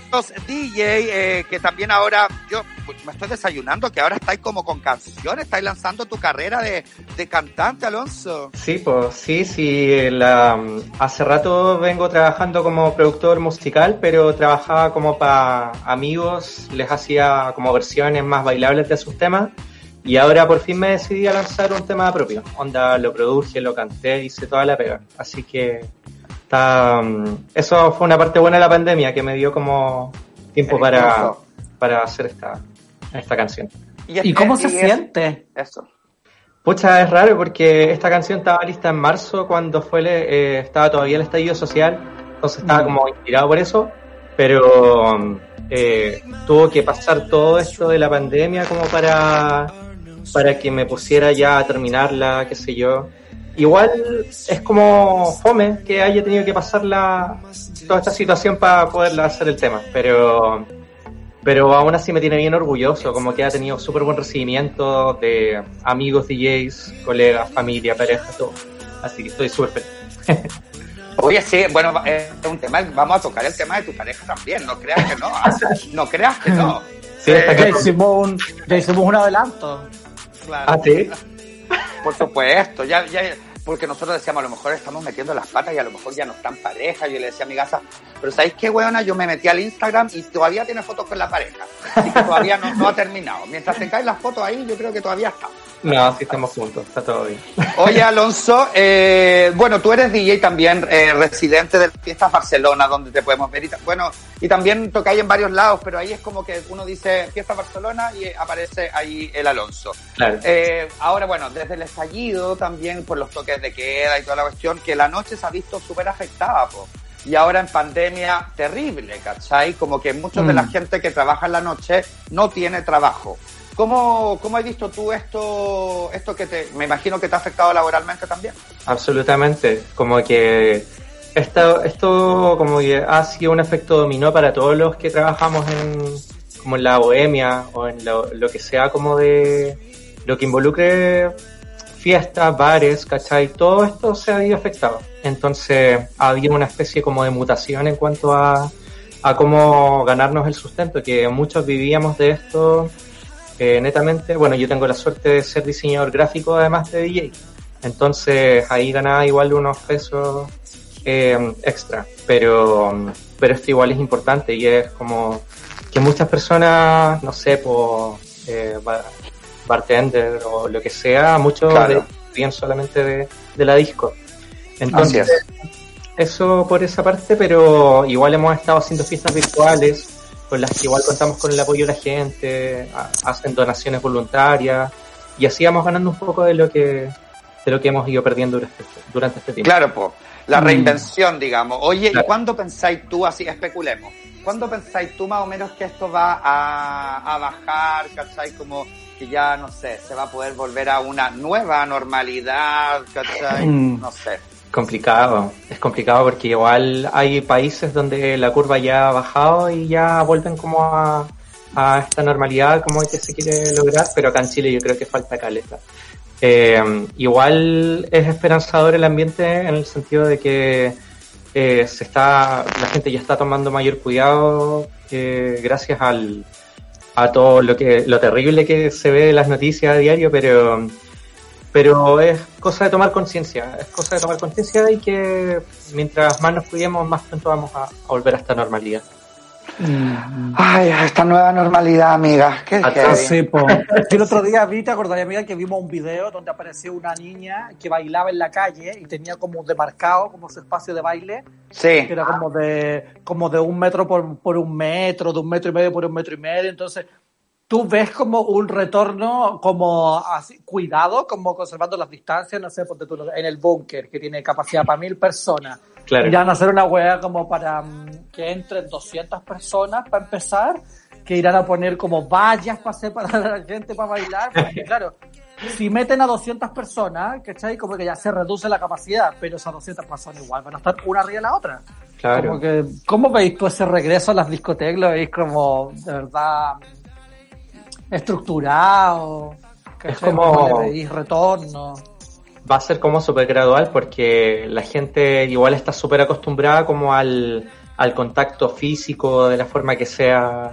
DJ, eh, que también ahora, yo pues, me estoy desayunando, que ahora estáis como con canciones, estáis lanzando tu carrera de, de cantante, Alonso. Sí, pues sí, sí. La, hace rato vengo trabajando como productor musical, pero trabajaba como para amigos, les hacía como versiones más bailables de sus temas. Y ahora por fin me decidí a lanzar un tema propio. Onda, lo produje, lo canté, hice toda la pega. Así que está, mm, eso fue una parte buena de la pandemia que me dio como tiempo para, para hacer esta, esta canción. ¿Y, cómo se siente? Eso. Pucha, es raro porque esta canción estaba lista en marzo cuando fue eh, estaba todavía el estallido social, entonces estaba mm. como inspirado por eso, pero eh, tuvo que pasar todo esto de la pandemia como para, para que me pusiera ya a terminarla, qué sé yo. Igual es como fome que haya tenido que pasar la, toda esta situación para poderla hacer el tema, pero pero aún así me tiene bien orgulloso, como que ha tenido súper buen recibimiento de amigos DJs, colegas, familia, pareja, todo. Así que estoy súper feliz. Oye, sí, bueno, es un tema, vamos a tocar el tema de tu pareja también, no creas que no, no creas que no. Sí, eh, ya, hicimos un, ya hicimos un adelanto. Claro. ¿Ah, sí? Por supuesto, ya, ya, porque nosotros decíamos, a lo mejor estamos metiendo las patas y a lo mejor ya no están pareja. Yo le decía a mi casa, pero ¿sabéis qué, weona? Yo me metí al Instagram y todavía tiene fotos con la pareja. Así que todavía no, no ha terminado. Mientras te caen las fotos ahí, yo creo que todavía está. No, sí estamos juntos, está todo bien. Oye, Alonso, eh, bueno, tú eres DJ también, eh, residente de Fiestas Barcelona, donde te podemos ver. Y, bueno, y también tocáis en varios lados, pero ahí es como que uno dice Fiestas Barcelona y aparece ahí el Alonso. Claro. Eh, ahora, bueno, desde el estallido también, por los toques de queda y toda la cuestión, que la noche se ha visto súper afectada, po. Y ahora en pandemia, terrible, ¿cachai? Como que mucha de la mm. gente que trabaja en la noche no tiene trabajo. ¿Cómo, ¿Cómo has visto tú esto, esto que te, me imagino que te ha afectado laboralmente también? Absolutamente, como que esto, esto como que ha sido un efecto dominó para todos los que trabajamos en, como en la bohemia o en lo, que sea como de lo que involucre fiestas, bares, ¿cachai? Todo esto se ha ido afectado. Entonces ha habido una especie como de mutación en cuanto a, a cómo ganarnos el sustento, que muchos vivíamos de esto netamente, bueno, yo tengo la suerte de ser diseñador gráfico además de DJ. Entonces ahí ganaba igual unos pesos eh, extra. Pero, pero esto igual es importante y es como que muchas personas, no sé, por eh, bartender o lo que sea, muchos bien solamente de, de, la disco. Entonces, eso por esa parte, pero igual hemos estado haciendo fiestas virtuales con las que igual contamos con el apoyo de la gente, hacen donaciones voluntarias y así vamos ganando un poco de lo que de lo que hemos ido perdiendo durante, este, durante este tiempo. Claro, pues, la mm. reinvención, digamos. Oye, ¿y cuándo pensáis tú, así especulemos, cuándo pensáis tú más o menos que esto va a, a bajar, ¿cachai? Como que ya, no sé, se va a poder volver a una nueva normalidad, ¿cachai? Mm. No sé. Complicado, es complicado porque igual hay países donde la curva ya ha bajado y ya vuelven como a, a esta normalidad como que se quiere lograr, pero acá en Chile yo creo que falta caleta. Eh, igual es esperanzador el ambiente en el sentido de que eh, se está, la gente ya está tomando mayor cuidado eh, gracias al, a todo lo que, lo terrible que se ve en las noticias a diario, pero pero es cosa de tomar conciencia, es cosa de tomar conciencia y que mientras más nos cuidemos, más pronto vamos a, volver a esta normalidad. Mm. Ay, esta nueva normalidad, amiga. Qué sí, El otro día vi, te acordaría, amiga, que vimos un video donde apareció una niña que bailaba en la calle y tenía como demarcado como su espacio de baile. Sí. Que era como de, como de un metro por, por un metro, de un metro y medio por un metro y medio. Entonces, tú ves como un retorno como así, cuidado, como conservando las distancias, no sé, porque tú en el búnker que tiene capacidad para mil personas. Claro. Y van a hacer una hueá como para mm, que entren 200 personas para empezar, que irán a poner como vallas para separar a la gente para bailar, porque claro, si meten a 200 personas, ¿cachai? Como que ya se reduce la capacidad, pero esas 200 personas igual van a estar una arriba de la otra. Claro. Como que, ¿Cómo veis tú ese regreso a las discotecas? ¿Lo veis como, de verdad, estructurado, es como retorno. Va a ser como súper gradual porque la gente igual está súper acostumbrada como al, al contacto físico de la forma que sea,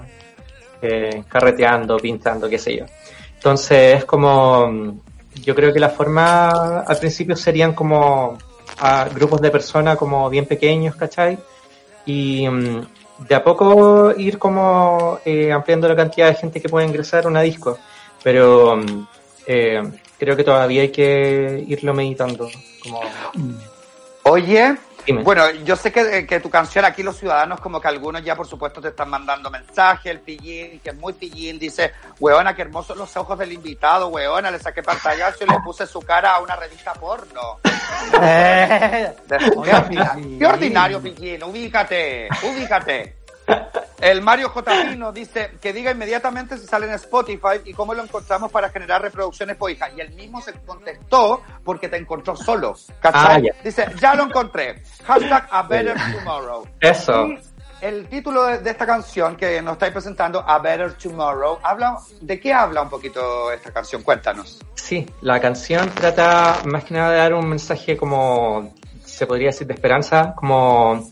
eh, carreteando, pintando, qué sé yo. Entonces es como, yo creo que la forma al principio serían como a grupos de personas como bien pequeños, ¿cachai? Y, mm, de a poco ir como eh, ampliando la cantidad de gente que puede ingresar a una disco, pero mm, eh, creo que todavía hay que irlo meditando. Como... Oye, Bueno, yo sé que, que, tu canción, aquí los ciudadanos, como que algunos ya por supuesto te están mandando mensajes, el pillín, que es muy pillín, dice, weona, qué hermosos los ojos del invitado, weona, le saqué pantallazo y le puse su cara a una revista porno. Eh. qué, ordinario, pillín, ubícate, ubícate. El Mario J. Pino dice que diga inmediatamente si sale en Spotify y cómo lo encontramos para generar reproducciones por hija. Y él mismo se contestó porque te encontró solo. Ah, dice, ya lo encontré. Hashtag A Better Tomorrow. Eso. el título de, esta canción que nos estáis presentando, A Better Tomorrow, habla, ¿de qué habla un poquito esta canción? Cuéntanos. Sí, la canción trata más que nada de dar un mensaje como, se podría decir, de esperanza, como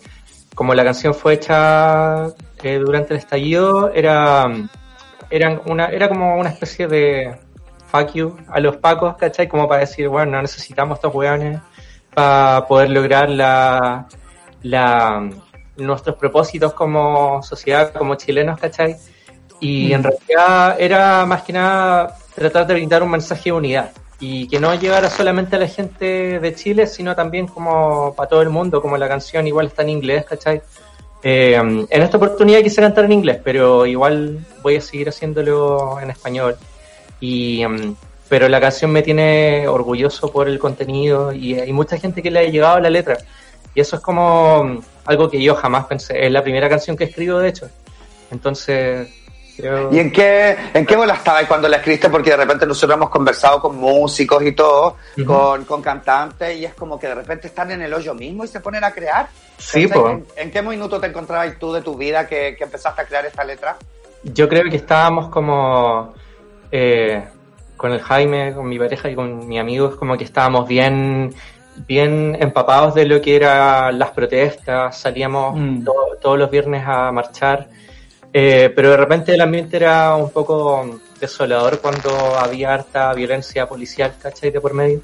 como la canción fue hecha eh, durante el estallido, era, eran una, era como una especie de fuck you a los pacos, ¿cachai? Como para decir, bueno, no necesitamos estos hueones para poder lograr la, la, nuestros propósitos como sociedad, como chilenos, ¿cachai? Y en mm. realidad era más que nada tratar de brindar un mensaje de unidad y que no llegara solamente a la gente de Chile, sino también como para todo el mundo, como la canción igual está en inglés, ¿cachai? Eh, en esta oportunidad quise cantar en inglés, pero igual voy a seguir haciéndolo en español. Y, em, pero la canción me tiene orgulloso por el contenido y hay mucha gente que le ha llegado la letra. Y eso es como algo que yo jamás pensé. Es la primera canción que escribo, de hecho. Entonces, ¿Y en qué, en qué bola estabas cuando la escribiste? Porque de repente nosotros hemos conversado con músicos y todo, con, con, cantantes, y es como que de repente están en el hoyo mismo y se ponen a crear. Sí, pues. ¿En, qué minuto te encontrabas tú de tu vida que, que, empezaste a crear esta letra? Yo creo que estábamos como eh, con el Jaime, con mi pareja y con mis amigos, como que estábamos bien bien empapados de lo que eran las protestas, salíamos mm. todos los viernes a marchar eh, pero de repente el ambiente era un poco desolador cuando había harta violencia policial, ¿cachai? De por medio.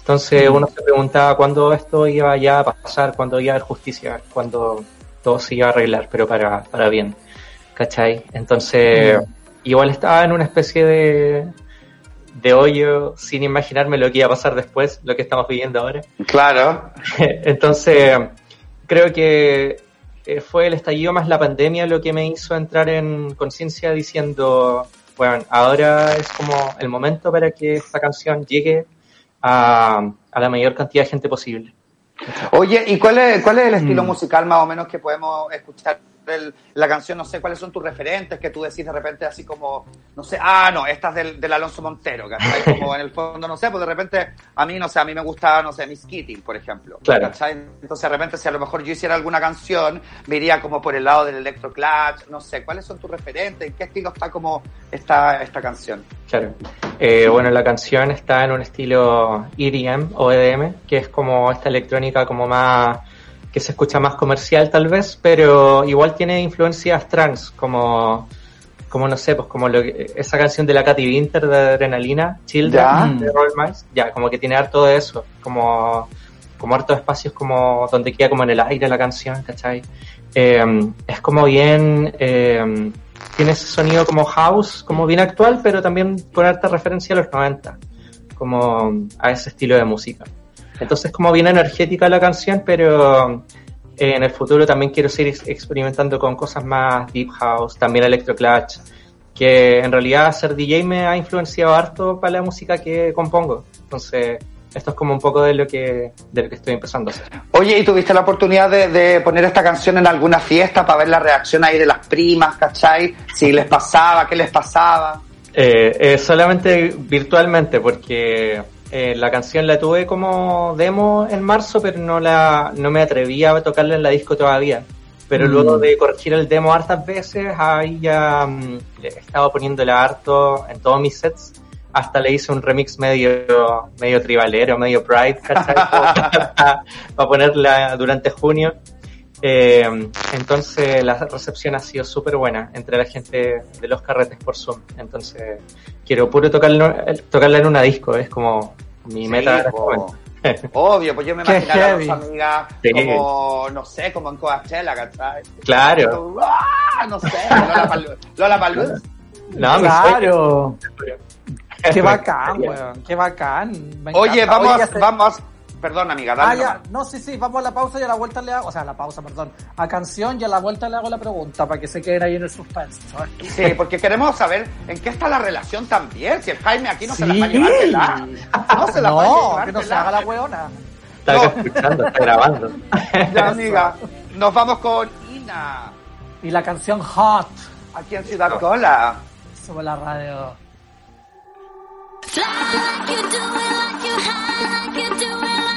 Entonces mm. uno se preguntaba cuándo esto iba ya a pasar, cuándo iba a haber justicia, cuándo todo se iba a arreglar, pero para, para bien, ¿cachai? Entonces mm. igual estaba en una especie de, de hoyo sin imaginarme lo que iba a pasar después, lo que estamos viviendo ahora. Claro. Entonces creo que eh, fue el estallido más la pandemia lo que me hizo entrar en conciencia diciendo, bueno, ahora es como el momento para que esta canción llegue a, a la mayor cantidad de gente posible. Oye, ¿y cuál es, cuál es el estilo mm. musical más o menos que podemos escuchar la canción, no sé cuáles son tus referentes, que tú decís de repente así como, no sé, ah, no, esta es del, del Alonso Montero, ¿cachai? Como en el fondo, no sé, pues de repente a mí, no sé, a mí me gusta, no sé, Miss Kitty, por ejemplo, claro. ¿cachai? Entonces de repente si a lo mejor yo hiciera alguna canción, me iría como por el lado del electro clutch, no sé, ¿cuáles son tus referentes? ¿En qué estilo está como esta, esta canción? Claro. Eh, bueno, la canción está en un estilo EDM o EDM, que es como esta electrónica como más que se escucha más comercial tal vez, pero igual tiene influencias trans, como, como no sé, pues como lo esa canción de la Katy Winter de Adrenalina, Children, de Roll Mice, ya, como que tiene harto de eso, como, como harto espacios como donde queda como en el aire la canción, ¿cachai? Eh, es como bien, eh, tiene ese sonido como house, como bien actual, pero también con harta referencia a los 90, como a ese estilo de música. Entonces como bien energética la canción, pero eh, en el futuro también quiero seguir experimentando con cosas más deep house, también electro clutch, que en realidad ser DJ me ha influenciado harto para la música que compongo. Entonces, esto es como un poco de lo que, de lo que estoy empezando a hacer. Oye, ¿y tuviste la oportunidad de, poner esta canción en alguna fiesta para ver la reacción ahí de las primas, cachai? Si les pasaba, qué les pasaba. Eh, eh, solamente virtualmente, porque eh, la canción la tuve como demo en marzo, pero no la no me atrevía a tocarla en la disco todavía. Pero mm. luego de corregir el demo hartas veces, ahí ya mm, estaba poniéndola harto en todos mis sets. Hasta le hice un remix medio, medio tribalero, medio pride, para, ponerla durante junio. Eh, entonces la recepción ha sido súper buena entre la gente de los carretes por Zoom. Entonces quiero puro tocarla, tocarla en una disco, es como mi meta. Obvio, pues yo me imaginaba a tus amigas como, no sé, como en Coachella, ¿cachai? Claro. ¡Ah! No sé, Lola, Pal Lola Paluz. No, claro. Qué bacán, weón, qué bacán. Oye, vamos, vamos, Perdón, amiga, Ah, dale ya. nomás. No, sí, sí, vamos a la pausa y a la vuelta le hago, o sea, a la pausa, perdón, a canción y a la vuelta le hago la pregunta para que se queden ahí en el suspense. ¿sabes? Sí, porque queremos saber en qué está la relación también. Si el Jaime aquí no se la va a llevar. No se la va a No, llevar que no se haga la weona. Está escuchando, está grabando. Ya, amiga, nos vamos con Ina, Y la canción Hot aquí en Ciudad Cola. sobre la radio. Fly like you do it, like you high, like you do it, like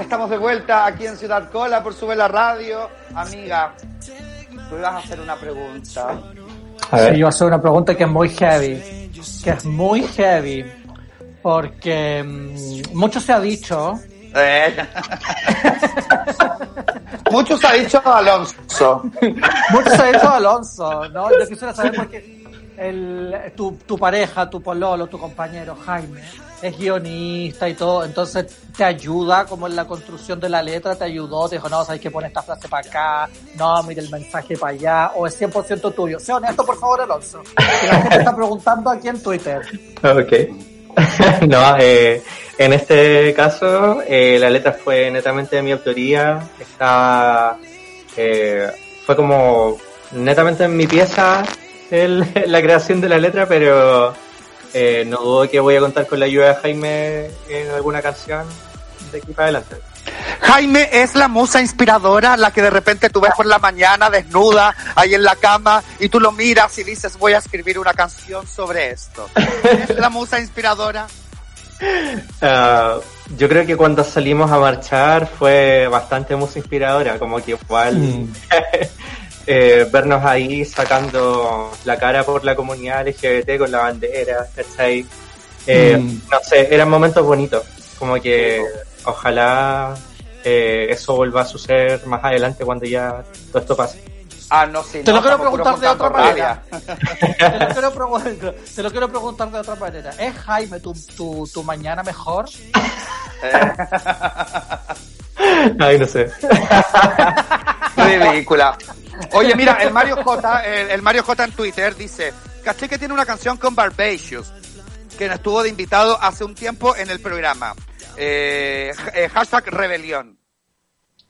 Estamos de vuelta aquí en Ciudad Cola por Sube la Radio. Amiga, tú ibas a hacer una pregunta. A Sí, ver. yo voy a hacer una pregunta que es muy heavy. Que es muy heavy. Porque mm, mucho se ha dicho. Eh. Mucho se ha dicho Alonso. Mucho se ha dicho Alonso, ¿no? Yo quisiera saber porque tu, tu pareja, tu pololo, tu compañero Jaime es guionista y todo, entonces te ayuda como en la construcción de la letra, te ayudó, te dijo, no, sabes que pone esta frase para acá, no, mire el mensaje para allá, o es 100% tuyo. Sea honesto, por favor, Alonso. La gente está preguntando aquí en Twitter. Ok. no, eh, en este caso, eh, la letra fue netamente de mi autoría. Está, eh, fue como netamente en mi pieza el- la creación de la letra, pero eh, no dudo que voy a contar con la ayuda de Jaime en alguna canción de aquí para adelante. Jaime es la musa inspiradora, la que de repente tú ves por la mañana desnuda ahí en la cama y tú lo miras y dices voy a escribir una canción sobre esto. ¿Es la musa inspiradora? Ah, yo creo que cuando salimos a marchar fue bastante música inspiradora, como que igual eh, vernos ahí sacando la cara por la comunidad LGBT con la bandera, ¿cachai? Eh, Mm. No sé, eran momentos bonitos, como que ojalá eh, eso vuelva a suceder más adelante cuando ya todo esto pase. Ah, no, sí. Te no, lo quiero preguntar de otra manera. te, lo quiero te lo quiero preguntar de otra manera. ¿Es Jaime tu, tu, tu mañana mejor? Ay, no sé. Ridícula. Oye, mira, el Mario J, el, el Mario J en Twitter dice, caché que tiene una canción con Barbacious, que estuvo de invitado hace un tiempo en el programa. Eh, eh, hashtag rebelión.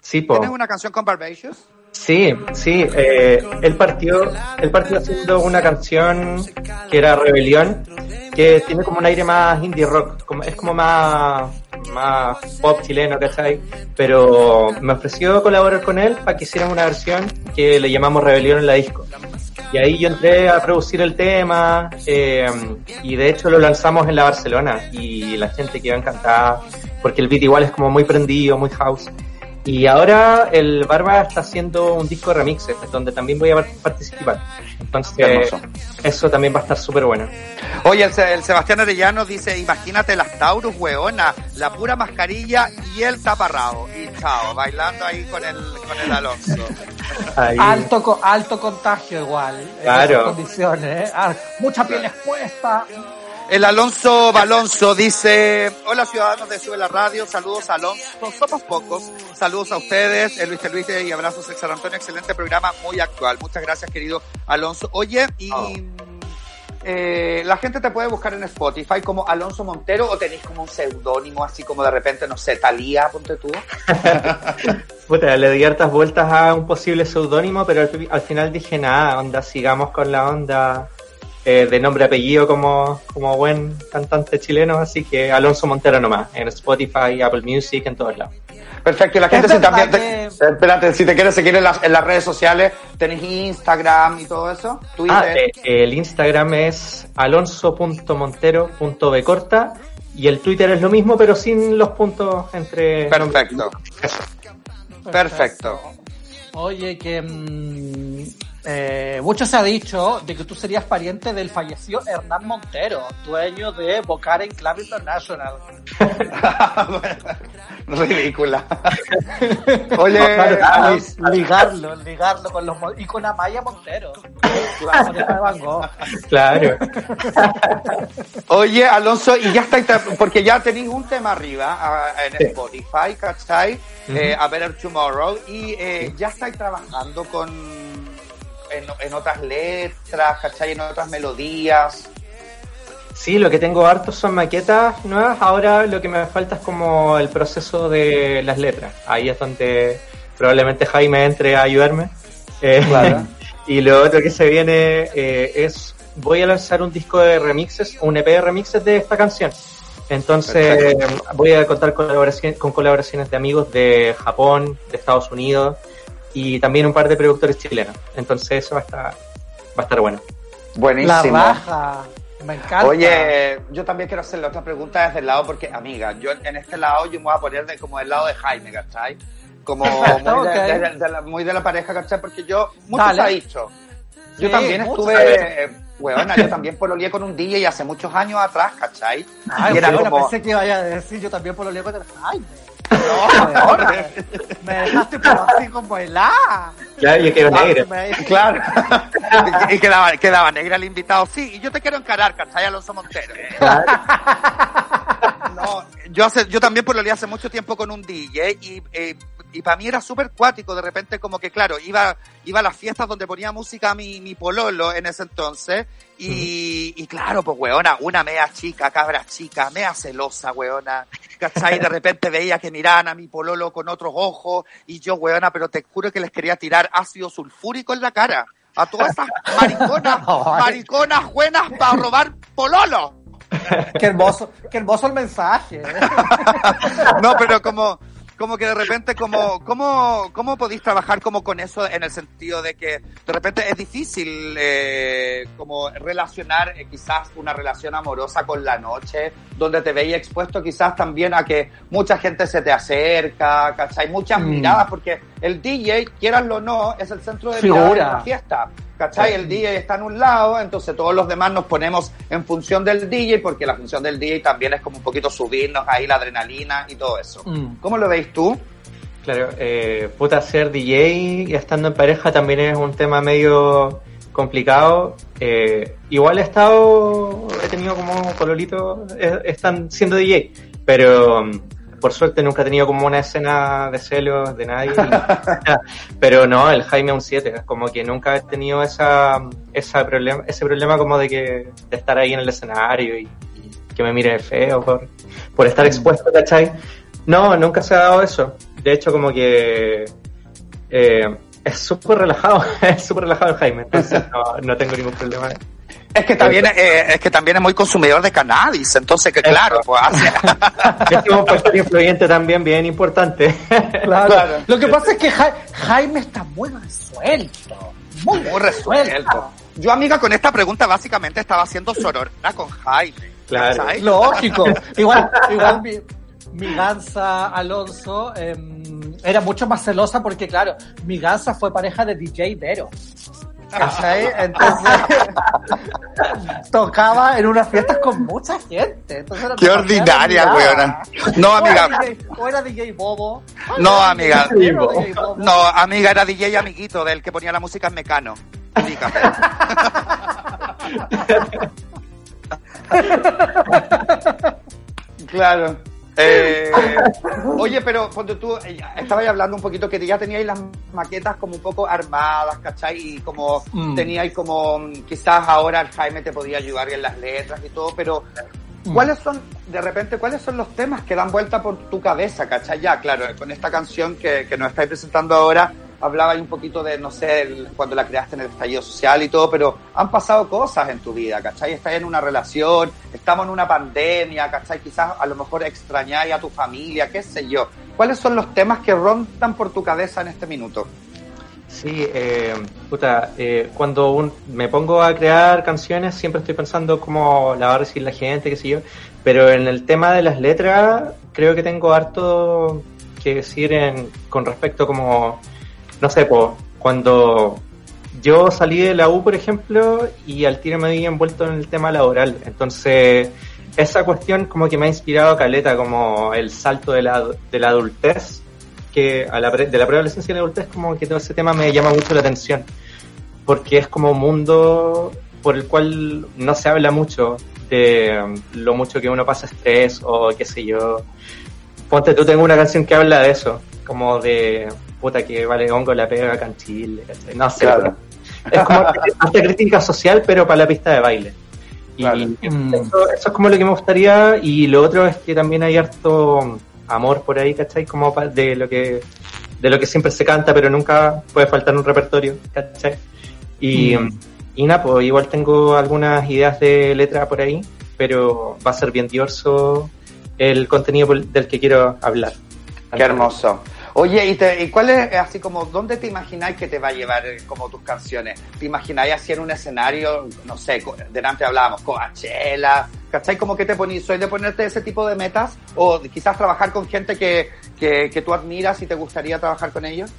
Sí, po. ¿Tienes una canción con Barbacious? Sí, sí, eh, él partió, él partió haciendo una canción que era Rebelión, que tiene como un aire más indie rock, como, es como más, más pop chileno, ¿cachai? Pero me ofreció colaborar con él para que hicieran una versión que le llamamos Rebelión en la disco. Y ahí yo entré a producir el tema, eh, y de hecho lo lanzamos en la Barcelona, y la gente quedó encantada, porque el beat igual es como muy prendido, muy house. Y ahora el Barba está haciendo un disco de remixes, donde también voy a par- participar. Entonces, eso también va a estar súper bueno. Oye, el, Se- el Sebastián Arellano dice, imagínate las Taurus, weona, la pura mascarilla y el taparrabo. Y chao, bailando ahí con el, con el Alonso. Ahí. Alto, co- alto contagio igual. en Claro. esas condiciones, ¿eh? Ah, mucha piel expuesta. El Alonso Balonso dice, hola ciudadanos de Sube la Radio, saludos a Alonso, somos pocos, saludos a ustedes, el Luis Luis y abrazos San Antonio, excelente programa, muy actual, muchas gracias querido Alonso. Oye, y eh, la gente te puede buscar en Spotify como Alonso Montero o tenéis como un seudónimo así como de repente, no sé, Talía, ponte tú. Puta, le di hartas vueltas a un posible seudónimo, pero al, al final dije nada, onda, sigamos con la onda eh, de nombre y apellido como, como buen cantante chileno, así que Alonso Montero nomás, en Spotify, Apple Music, en todos lados. Perfecto, y la gente si también te, espérate, si te quieres seguir en las, en las redes sociales, tenéis Instagram y todo eso, Twitter. Ah, eh, el Instagram es alonso.montero.bcorta y el Twitter es lo mismo, pero sin los puntos entre... Perfecto. Perfecto. Oye, que mm, eh, mucho se ha dicho de que tú serías pariente del fallecido Hernán Montero, dueño de Bocar Club International. Ridícula. Oye, Claro, Ah, ligarlo, ligarlo con los y con Amaya Montero. Claro. oye, Alonso, y ya está, porque ya tenéis un tema arriba ah, en Sí. Spotify, ¿cachai? Eh, Ujú. a Better Tomorrow, y eh, ya estáis trabajando con en, en otras letras, ¿cachai? En otras melodías. Sí, lo que tengo harto son maquetas nuevas. Ahora lo que me falta es como el proceso de las letras. Ahí es donde probablemente Jaime entre a ayudarme. Eh, Claro. y lo otro que se viene eh, es, voy a lanzar un disco de remixes, un EP de remixes de esta canción. Entonces voy a contar colaboración, con colaboraciones de amigos de Japón, de Estados Unidos y también un par de productores chilenos. Entonces eso va a estar, va a estar bueno. La Buenísimo. raja. Me encanta. Oye, yo también quiero hacerle otra pregunta desde el lado, porque, amiga, yo en este lado yo me voy a poner de, como del lado de Jaime, ¿cachai? Como muy, de, Ok. de- de la, muy de la pareja, ¿cachai? Porque yo, mucho Dale. se ha dicho. Yo Sí, también estuve, eh, weona, yo también pololeé con un DJ hace muchos años atrás, ¿cachai? Ay, y era bueno, como... pensé que iba a decir yo también por lo lejos de Ay, No, me dejaste por así como helada. Ya, yo quiero negra. Claro. y y quedaba, quedaba negra el invitado. Sí, y yo te quiero encarar, ¿cachai? Alonso Montero. No, yo hace, yo también por lo hace mucho tiempo con un DJ y, eh, y para mí era súper cuático, de repente como que claro, iba, iba a las fiestas donde ponía música mi, mi pololo en ese entonces y, y claro, pues weona, una mea chica, cabra chica, mea celosa, weona, ¿cachai? De repente veía que miraban a mi pololo con otros ojos y yo, weona, pero te juro que les quería tirar ácido sulfúrico en la cara. A todas esas mariconas, mariconas buenas para robar pololo. Qué hermoso, qué hermoso el mensaje. no, pero como, como que de repente, como, ¿cómo, ¿cómo podéis trabajar como con eso en el sentido de que de repente es difícil eh, como relacionar eh, quizás una relación amorosa con la noche, donde te veis expuesto quizás también a que mucha gente se te acerca, ¿cachai? Muchas Mm. miradas, porque el DJ, quieranlo o no, es el centro de Figura. de la fiesta. ¿Cachai? El DJ está en un lado, entonces todos los demás nos ponemos en función del DJ, porque la función del DJ también es como un poquito subirnos ahí la adrenalina y todo eso. Mm. ¿Cómo lo veis tú? Claro, eh, puta, ser DJ y estando en pareja también es un tema medio complicado. Eh, igual he estado, he tenido como pololitos, eh, están siendo DJ, pero por suerte nunca he tenido como una escena de celos de nadie. y- pero no, el Jaime un 7, es como que nunca he tenido esa, esa problema, ese problema como de que de estar ahí en el escenario y, y que me mire feo por, por estar expuesto, ¿cachai? No, nunca se ha dado eso. De hecho, como que eh, es súper relajado, es súper relajado el Jaime, entonces no, no tengo ningún problema. Es que también, eh, es que también es muy consumidor de cannabis, entonces que claro, pues hace... Es un factor influyente también bien importante. Claro. Claro. Lo que pasa es que Ja- Jaime está muy resuelto. Muy, muy resuelto. Yo, amiga, con esta pregunta básicamente estaba haciendo sorora con Jaime. Claro. ¿cachai? Lógico. Igual, igual mi, mi gansa Alonso em, era mucho más celosa porque, claro, mi gansa fue pareja de DJ Vero. ¿Cachai? Entonces tocaba en unas fiestas con mucha gente. Entonces Qué ordinaria, weona. No, O era amiga. DJ o era DJ Bobo. No, amiga. DJ Vero, DJ Bobo. No, amiga, era DJ amiguito del que ponía la música en Mecano. Claro. Eh, oye, pero cuando tú eh, estabas hablando un poquito que ya teníais las maquetas como un poco armadas, ¿cachai? Y como Mm. teníais como, mm, quizás ahora el Jaime te podía ayudar en las letras y todo, pero ¿cuáles son, de repente, cuáles son los temas que dan vuelta por tu cabeza, ¿cachai? Ya, claro, con esta canción que, que nos estáis presentando ahora, hablaba un poquito de, no sé, cuando la creaste en el estallido social y todo, pero han pasado cosas en tu vida, ¿cachai? Estás en una relación, estamos en una pandemia, ¿cachai? Quizás a lo mejor extrañáis a tu familia, qué sé yo. ¿Cuáles son los temas que rondan por tu cabeza en este minuto? Sí, eh, puta, eh, cuando un- me pongo a crear canciones siempre estoy pensando cómo la va a recibir la gente, qué sé yo, pero en el tema de las letras creo que tengo harto que decir en, con respecto como, no sé, po, cuando yo salí de la U, por ejemplo, y al tiro me vi envuelto en el tema laboral, entonces esa cuestión como que me ha inspirado caleta, como el salto de la, de la adultez, que a la de la preadolescencia y la adultez como que todo ese tema me llama mucho la atención. Porque es como un mundo por el cual no se habla mucho de um, lo mucho que uno pasa estrés o qué sé yo. Ponte tú tengo una canción que habla de eso como de puta que vale hongo la pega acá en Chile ¿cachai? no sé Claro. es como hace crítica social pero para la pista de baile y Claro. Mm. eso, eso es como lo que me gustaría y lo otro es que también hay harto amor por ahí, ¿cachai? Como de lo que de lo que siempre se canta, pero nunca puede faltar un repertorio, ¿cachai? Y, Mm. y nada, pues igual tengo algunas ideas de letra por ahí, pero va a ser bien diverso el contenido del que quiero hablar. Qué hermoso. Oye, ¿y, te- y cuál es así como, dónde te imagináis que te va a llevar eh, como tus canciones? ¿Te imagináis así en un escenario, no sé, delante hablábamos, Coachella, ¿cachai? Como que te ponís, soy de ponerte ese tipo de metas? ¿O quizás trabajar con gente que, que, que tú admiras y te gustaría trabajar con ellos?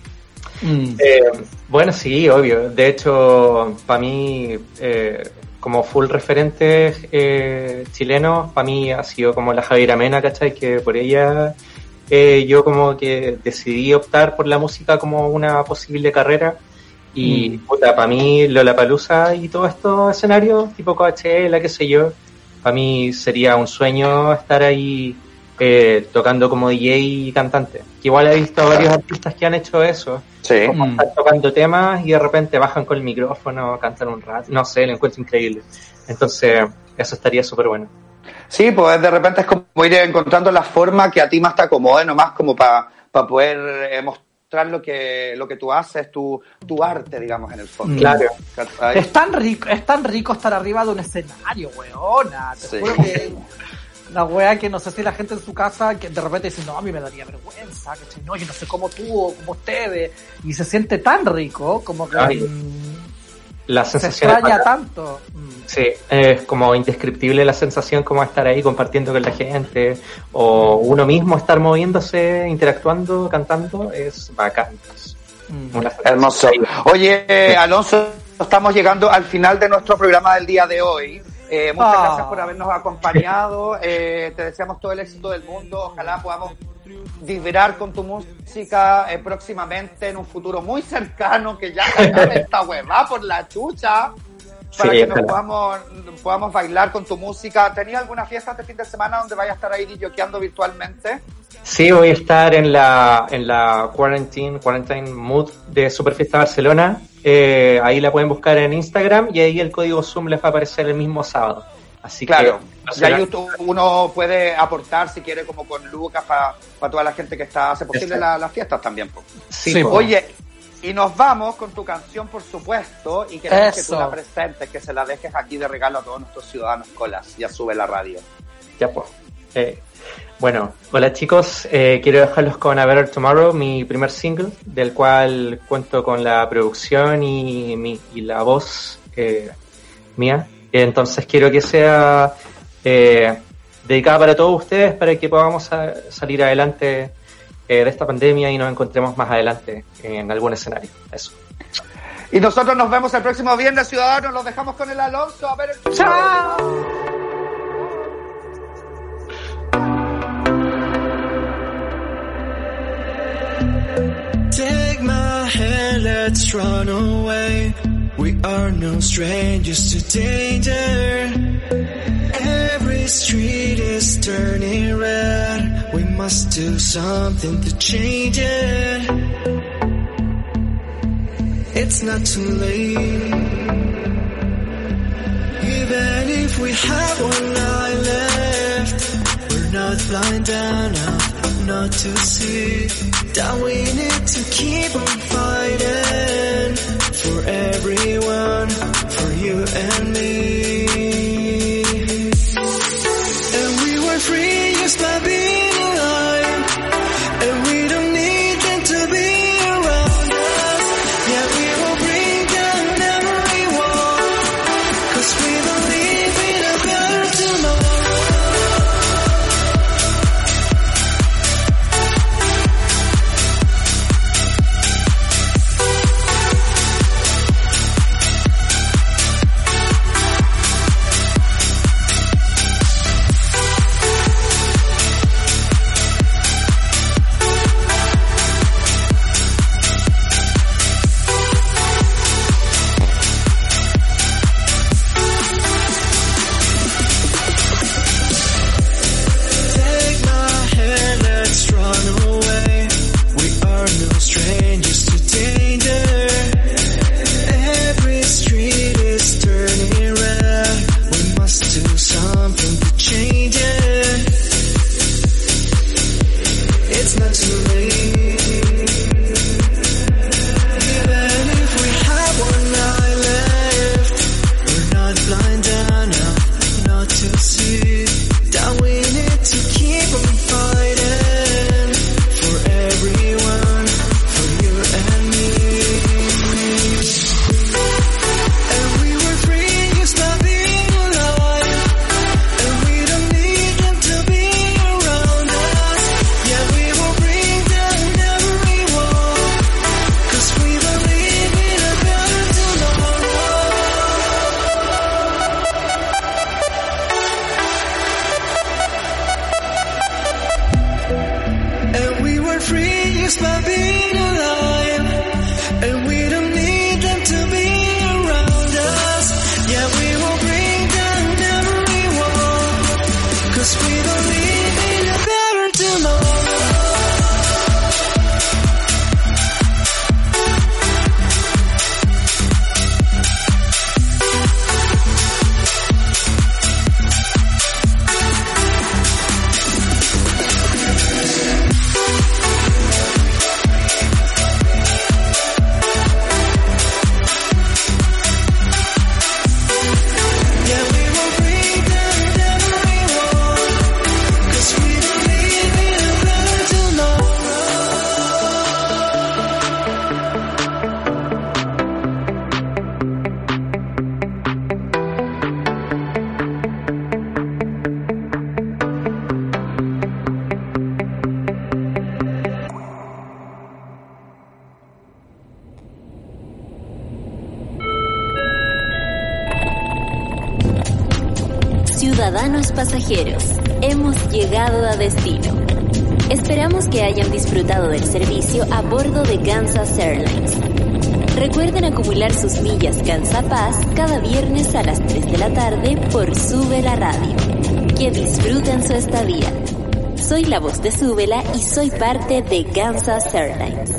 Mm. Eh, bueno, sí, obvio. De hecho, para mí, eh, como full referente eh, chileno, para mí ha sido como la Javiera Mena, ¿cachai? Que por ella eh, yo como que decidí optar por la música como una posible carrera. Y Mm. puta, para mí Lollapalooza y todos estos escenarios, tipo Coachella, qué sé yo, para mí sería un sueño estar ahí eh, tocando como DJ y cantante. Que igual he visto a varios artistas que han hecho eso Sí. como Mm. están tocando temas y de repente bajan con el micrófono, cantan un rato, no sé, lo encuentro increíble. Entonces, eso estaría súper bueno. Sí, pues de repente es como ir encontrando la forma que a ti más te acomode, nomás como para poder eh, mos- mostrar lo que, lo que tú haces, tu, tu arte, digamos, en el fondo. Claro. ¿Cachai? Es tan rico, es tan rico estar arriba de un escenario, weona. Te Sí. juro que la wea que no sé si la gente en su casa que de repente dice, no, a mí me daría vergüenza, que no, yo no sé cómo tú o como ustedes. Y se siente tan rico, como que Ay, mm, La se sensación extraña tanto. Mm. Sí, es como indescriptible la sensación como estar ahí compartiendo con la gente o uno mismo estar moviéndose, interactuando, cantando, es bacán. Es Mm. Hermoso. Oye, Alonso, estamos llegando al final de nuestro programa del día de hoy. Eh, muchas Ah. gracias por habernos acompañado. Eh, te deseamos todo el éxito del mundo. Ojalá podamos vibrar con tu música eh, próximamente en un futuro muy cercano que ya esta hueva por la chucha. Para Sí, que nos podamos, podamos bailar con tu música. ¿Tenías alguna fiesta este fin de semana donde vayas a estar ahí yoqueando virtualmente? Sí, voy a estar en la, en la Quarantine, Quarantine Mood de Superfiesta Barcelona. Eh, ahí la pueden buscar en Instagram y ahí el código Zoom les va a aparecer el mismo sábado. Así Claro, que y ahí tú- uno puede aportar si quiere como con Lucas para toda la gente que está hace posible la- las fiestas también. po. Sí, Sí, po. Oye, y nos vamos con tu canción, por supuesto, y queremos que tú la presentes, que se la dejes aquí de regalo a todos nuestros ciudadanos colas. Ya sube la radio. Ya pues. Eh, bueno, hola chicos, eh, quiero dejarlos con A Better Tomorrow, mi primer single, del cual cuento con la producción y, mi- y la voz eh, mía. Entonces quiero que sea eh, dedicada para todos ustedes, para que podamos salir adelante eh, de esta pandemia y nos encontremos más adelante en algún escenario. Eso. Y nosotros nos vemos el próximo viernes, ciudadanos. Los dejamos con el Alonso. A ver el ¡Chao! Take my hand, let's run away. We are no strangers to danger. Every street is turning red. We must do something to change it. It's not too late. Even if we have one eye left, we're not blind enough not to see that we need to keep on fighting for everyone, for you and me. La voz de Súbela y soy parte de Kansas Airlines.